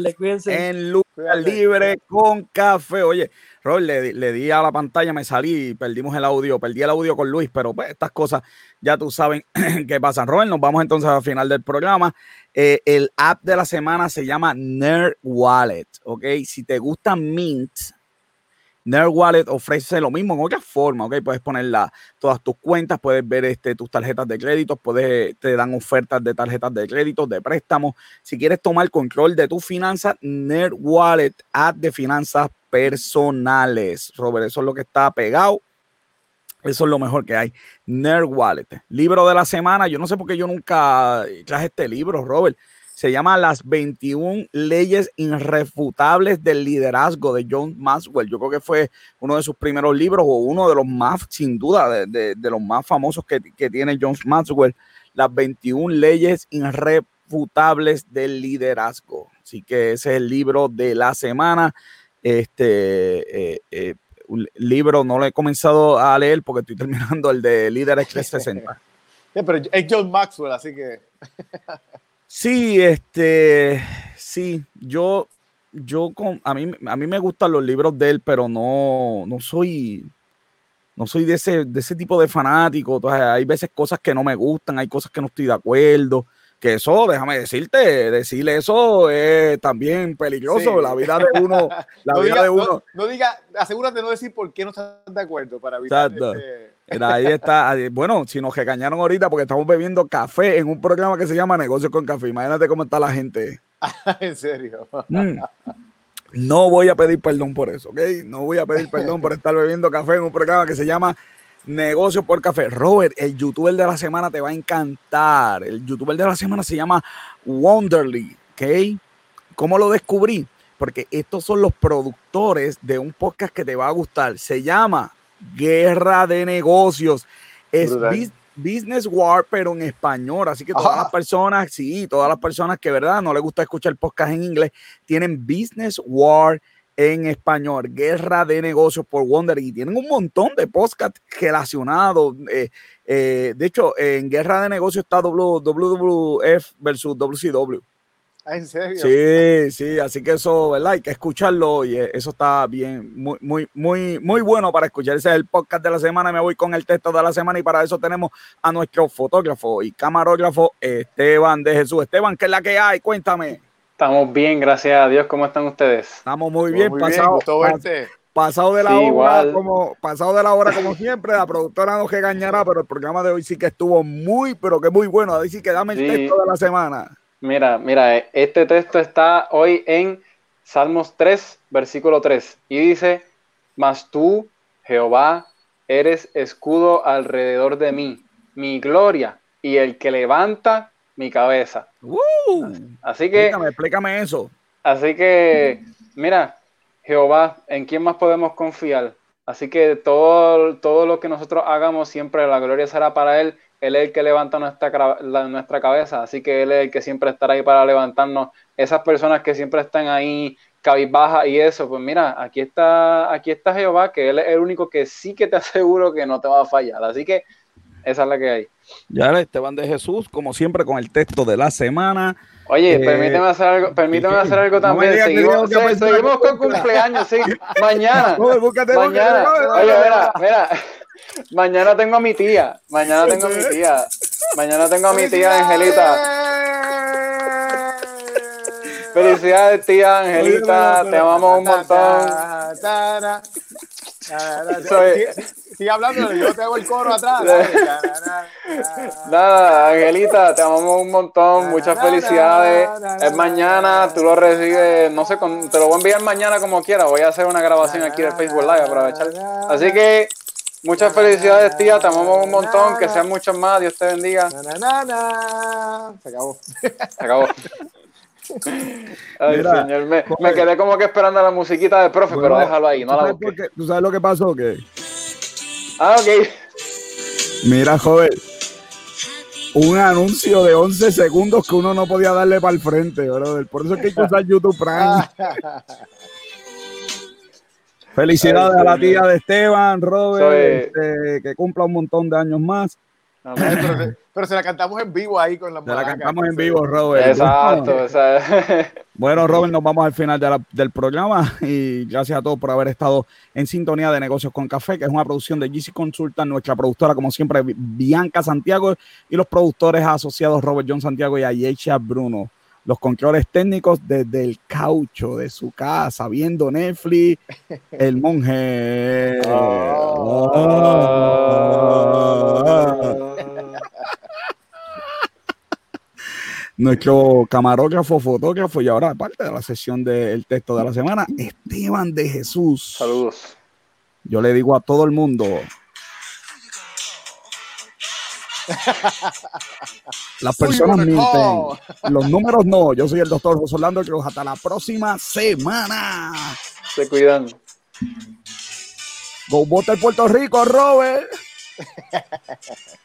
en Luz. libre con café. Oye, Robert, le, di a la pantalla, me salí y perdimos el audio, perdí el audio con Luis, pero pues estas cosas ya tú saben qué pasan. Robert, nos vamos entonces al final del programa. Eh, el app de la semana se llama Nerd Wallet, ¿ok? Si te gusta Mint, Nerd Wallet ofrece lo mismo en otra forma, ¿ok? Puedes poner todas tus cuentas, puedes ver este, tus tarjetas de crédito, puedes, te dan ofertas de tarjetas de crédito, de préstamos. Si quieres tomar control de tus finanzas, Nerd Wallet, app de finanzas personales. Robert, eso es lo que está pegado. Eso es lo mejor que hay. Nerd Wallet. Libro de la semana. Yo no sé por qué yo nunca traje este libro, Robert se llama Las 21 leyes irrefutables del liderazgo de John Maxwell. Yo creo que fue uno de sus primeros libros o uno de los más, sin duda, de, los más famosos que, tiene John Maxwell. Las 21 leyes irrefutables del liderazgo. Así que ese es el libro de la semana. Este eh, eh, libro no lo he comenzado a leer porque estoy terminando el de Líderes 360. pero es John Maxwell, así que. Sí, este, sí, yo, yo con, a mí, a mí me gustan los libros de él, pero no, no soy, no soy de ese, de ese tipo de fanático. hay veces cosas que no me gustan, hay cosas que no estoy de acuerdo que eso, déjame decirte, decirle eso es también peligroso. La vida de uno, la vida de uno. No, diga, asegúrate de no decir por qué no estás de acuerdo para evitar. Exacto. Ahí está. Bueno, si nos regañaron ahorita porque estamos bebiendo café en un programa que se llama Negocios con Café. Imagínate cómo está la gente. en serio. Mm. No voy a pedir perdón por eso, ¿ok? No voy a pedir perdón por estar bebiendo café en un programa que se llama Negocio por café. Robert, el youtuber de la semana te va a encantar. El youtuber de la semana se llama Wonderly. ¿Ok? ¿Cómo lo descubrí? Porque estos son los productores de un podcast que te va a gustar. Se llama Guerra de Negocios. Es Business War, pero en español. Así que todas las personas, sí, todas las personas que, ¿verdad? No les gusta escuchar podcast en inglés, tienen Business War en español, Guerra de Negocios por Wonder y tienen un montón de podcasts relacionados. Eh, eh, de hecho, en Guerra de Negocios está WWF versus WCW. ¿En serio? Sí, sí, así que eso, ¿verdad? Hay que escucharlo y eso está bien, muy, muy, muy, muy bueno para escuchar. Ese es el podcast de la semana. Me voy con el texto de la semana y para eso tenemos a nuestro fotógrafo y camarógrafo Esteban de Jesús. Esteban, ¿qué es la que hay? Cuéntame. Estamos bien, gracias a Dios. ¿Cómo están ustedes? Estamos muy bien, pasado, pasado de la hora, como pasado de la hora como siempre. La productora no regañará, pero el programa de hoy sí que estuvo muy, pero que muy bueno. Ahí sí que dame el texto de la semana. Mira, mira, este texto está hoy en Salmos 3, versículo 3, y dice: Mas tú, Jehová, eres escudo alrededor de mí, mi gloria y el que levanta mi cabeza. así que. Explícame, explícame eso. Así que, mira, Jehová, ¿en quién más podemos confiar? Así que todo, todo lo que nosotros hagamos, siempre la gloria será para Él. Él es el que levanta nuestra, nuestra cabeza, así que Él es el que siempre estará ahí para levantarnos. Esas personas que siempre están ahí cabizbaja y eso, pues mira, aquí está, aquí está Jehová, que Él es el único que sí que te aseguro que no te va a fallar. Así que esa es la que hay. Ya Esteban de Jesús, como siempre, con el texto de la semana. Oye, eh, permíteme hacer algo, permíteme hacer algo también. seguimos, con cumpleaños, sí. Mañana. mañana. Oye, mira, mira. Mañana tengo a mi tía. Mañana tengo a mi tía. Mañana tengo a mi tía Angelita. Felicidades, tía Angelita. Te amamos un montón. Sigue hablando, yo te hago el coro atrás. Nada, Angelita, te amamos un montón. Muchas felicidades. Es mañana, tú lo recibes, no sé, te lo voy a enviar mañana como quiera. Voy a hacer una grabación aquí del Facebook Live, aprovechar. Así que muchas felicidades, tía. Te amamos un montón. Que sean muchos más. Dios te bendiga. Se acabó. Se acabó. Ay, señor, me, quedé como que esperando la musiquita de profe, pero déjalo ahí, no la ¿Tú sabes lo que pasó? ¿Qué? Ah, ok. Mira, joven. Un anuncio de 11 segundos que uno no podía darle para el frente, brother. Por eso es que hay que usar YouTube Prime. Felicidades a la tía de Esteban, Robert, este, que cumpla un montón de años más. pero, se la cantamos en vivo ahí con la Se la cantamos en vivo, Robert. Exacto. bueno, Robert, nos vamos al final del programa y gracias a todos por haber estado en sintonía de Negocios con Café, que es una producción de GC Consulta, nuestra productora, como siempre, Bianca Santiago y los productores asociados Robert John Santiago y Ayesha Bruno los controles técnicos desde el caucho de su casa, viendo Netflix, el monje. Nuestro camarógrafo, fotógrafo y ahora parte de la sesión del texto de la semana, Esteban de Jesús. Saludos. Yo le digo a todo el mundo, Las personas mienten. Los números no. Yo soy el doctor José Orlando Cruz. Hasta la próxima semana. Se cuidan. Go Bota Puerto Rico, Robert.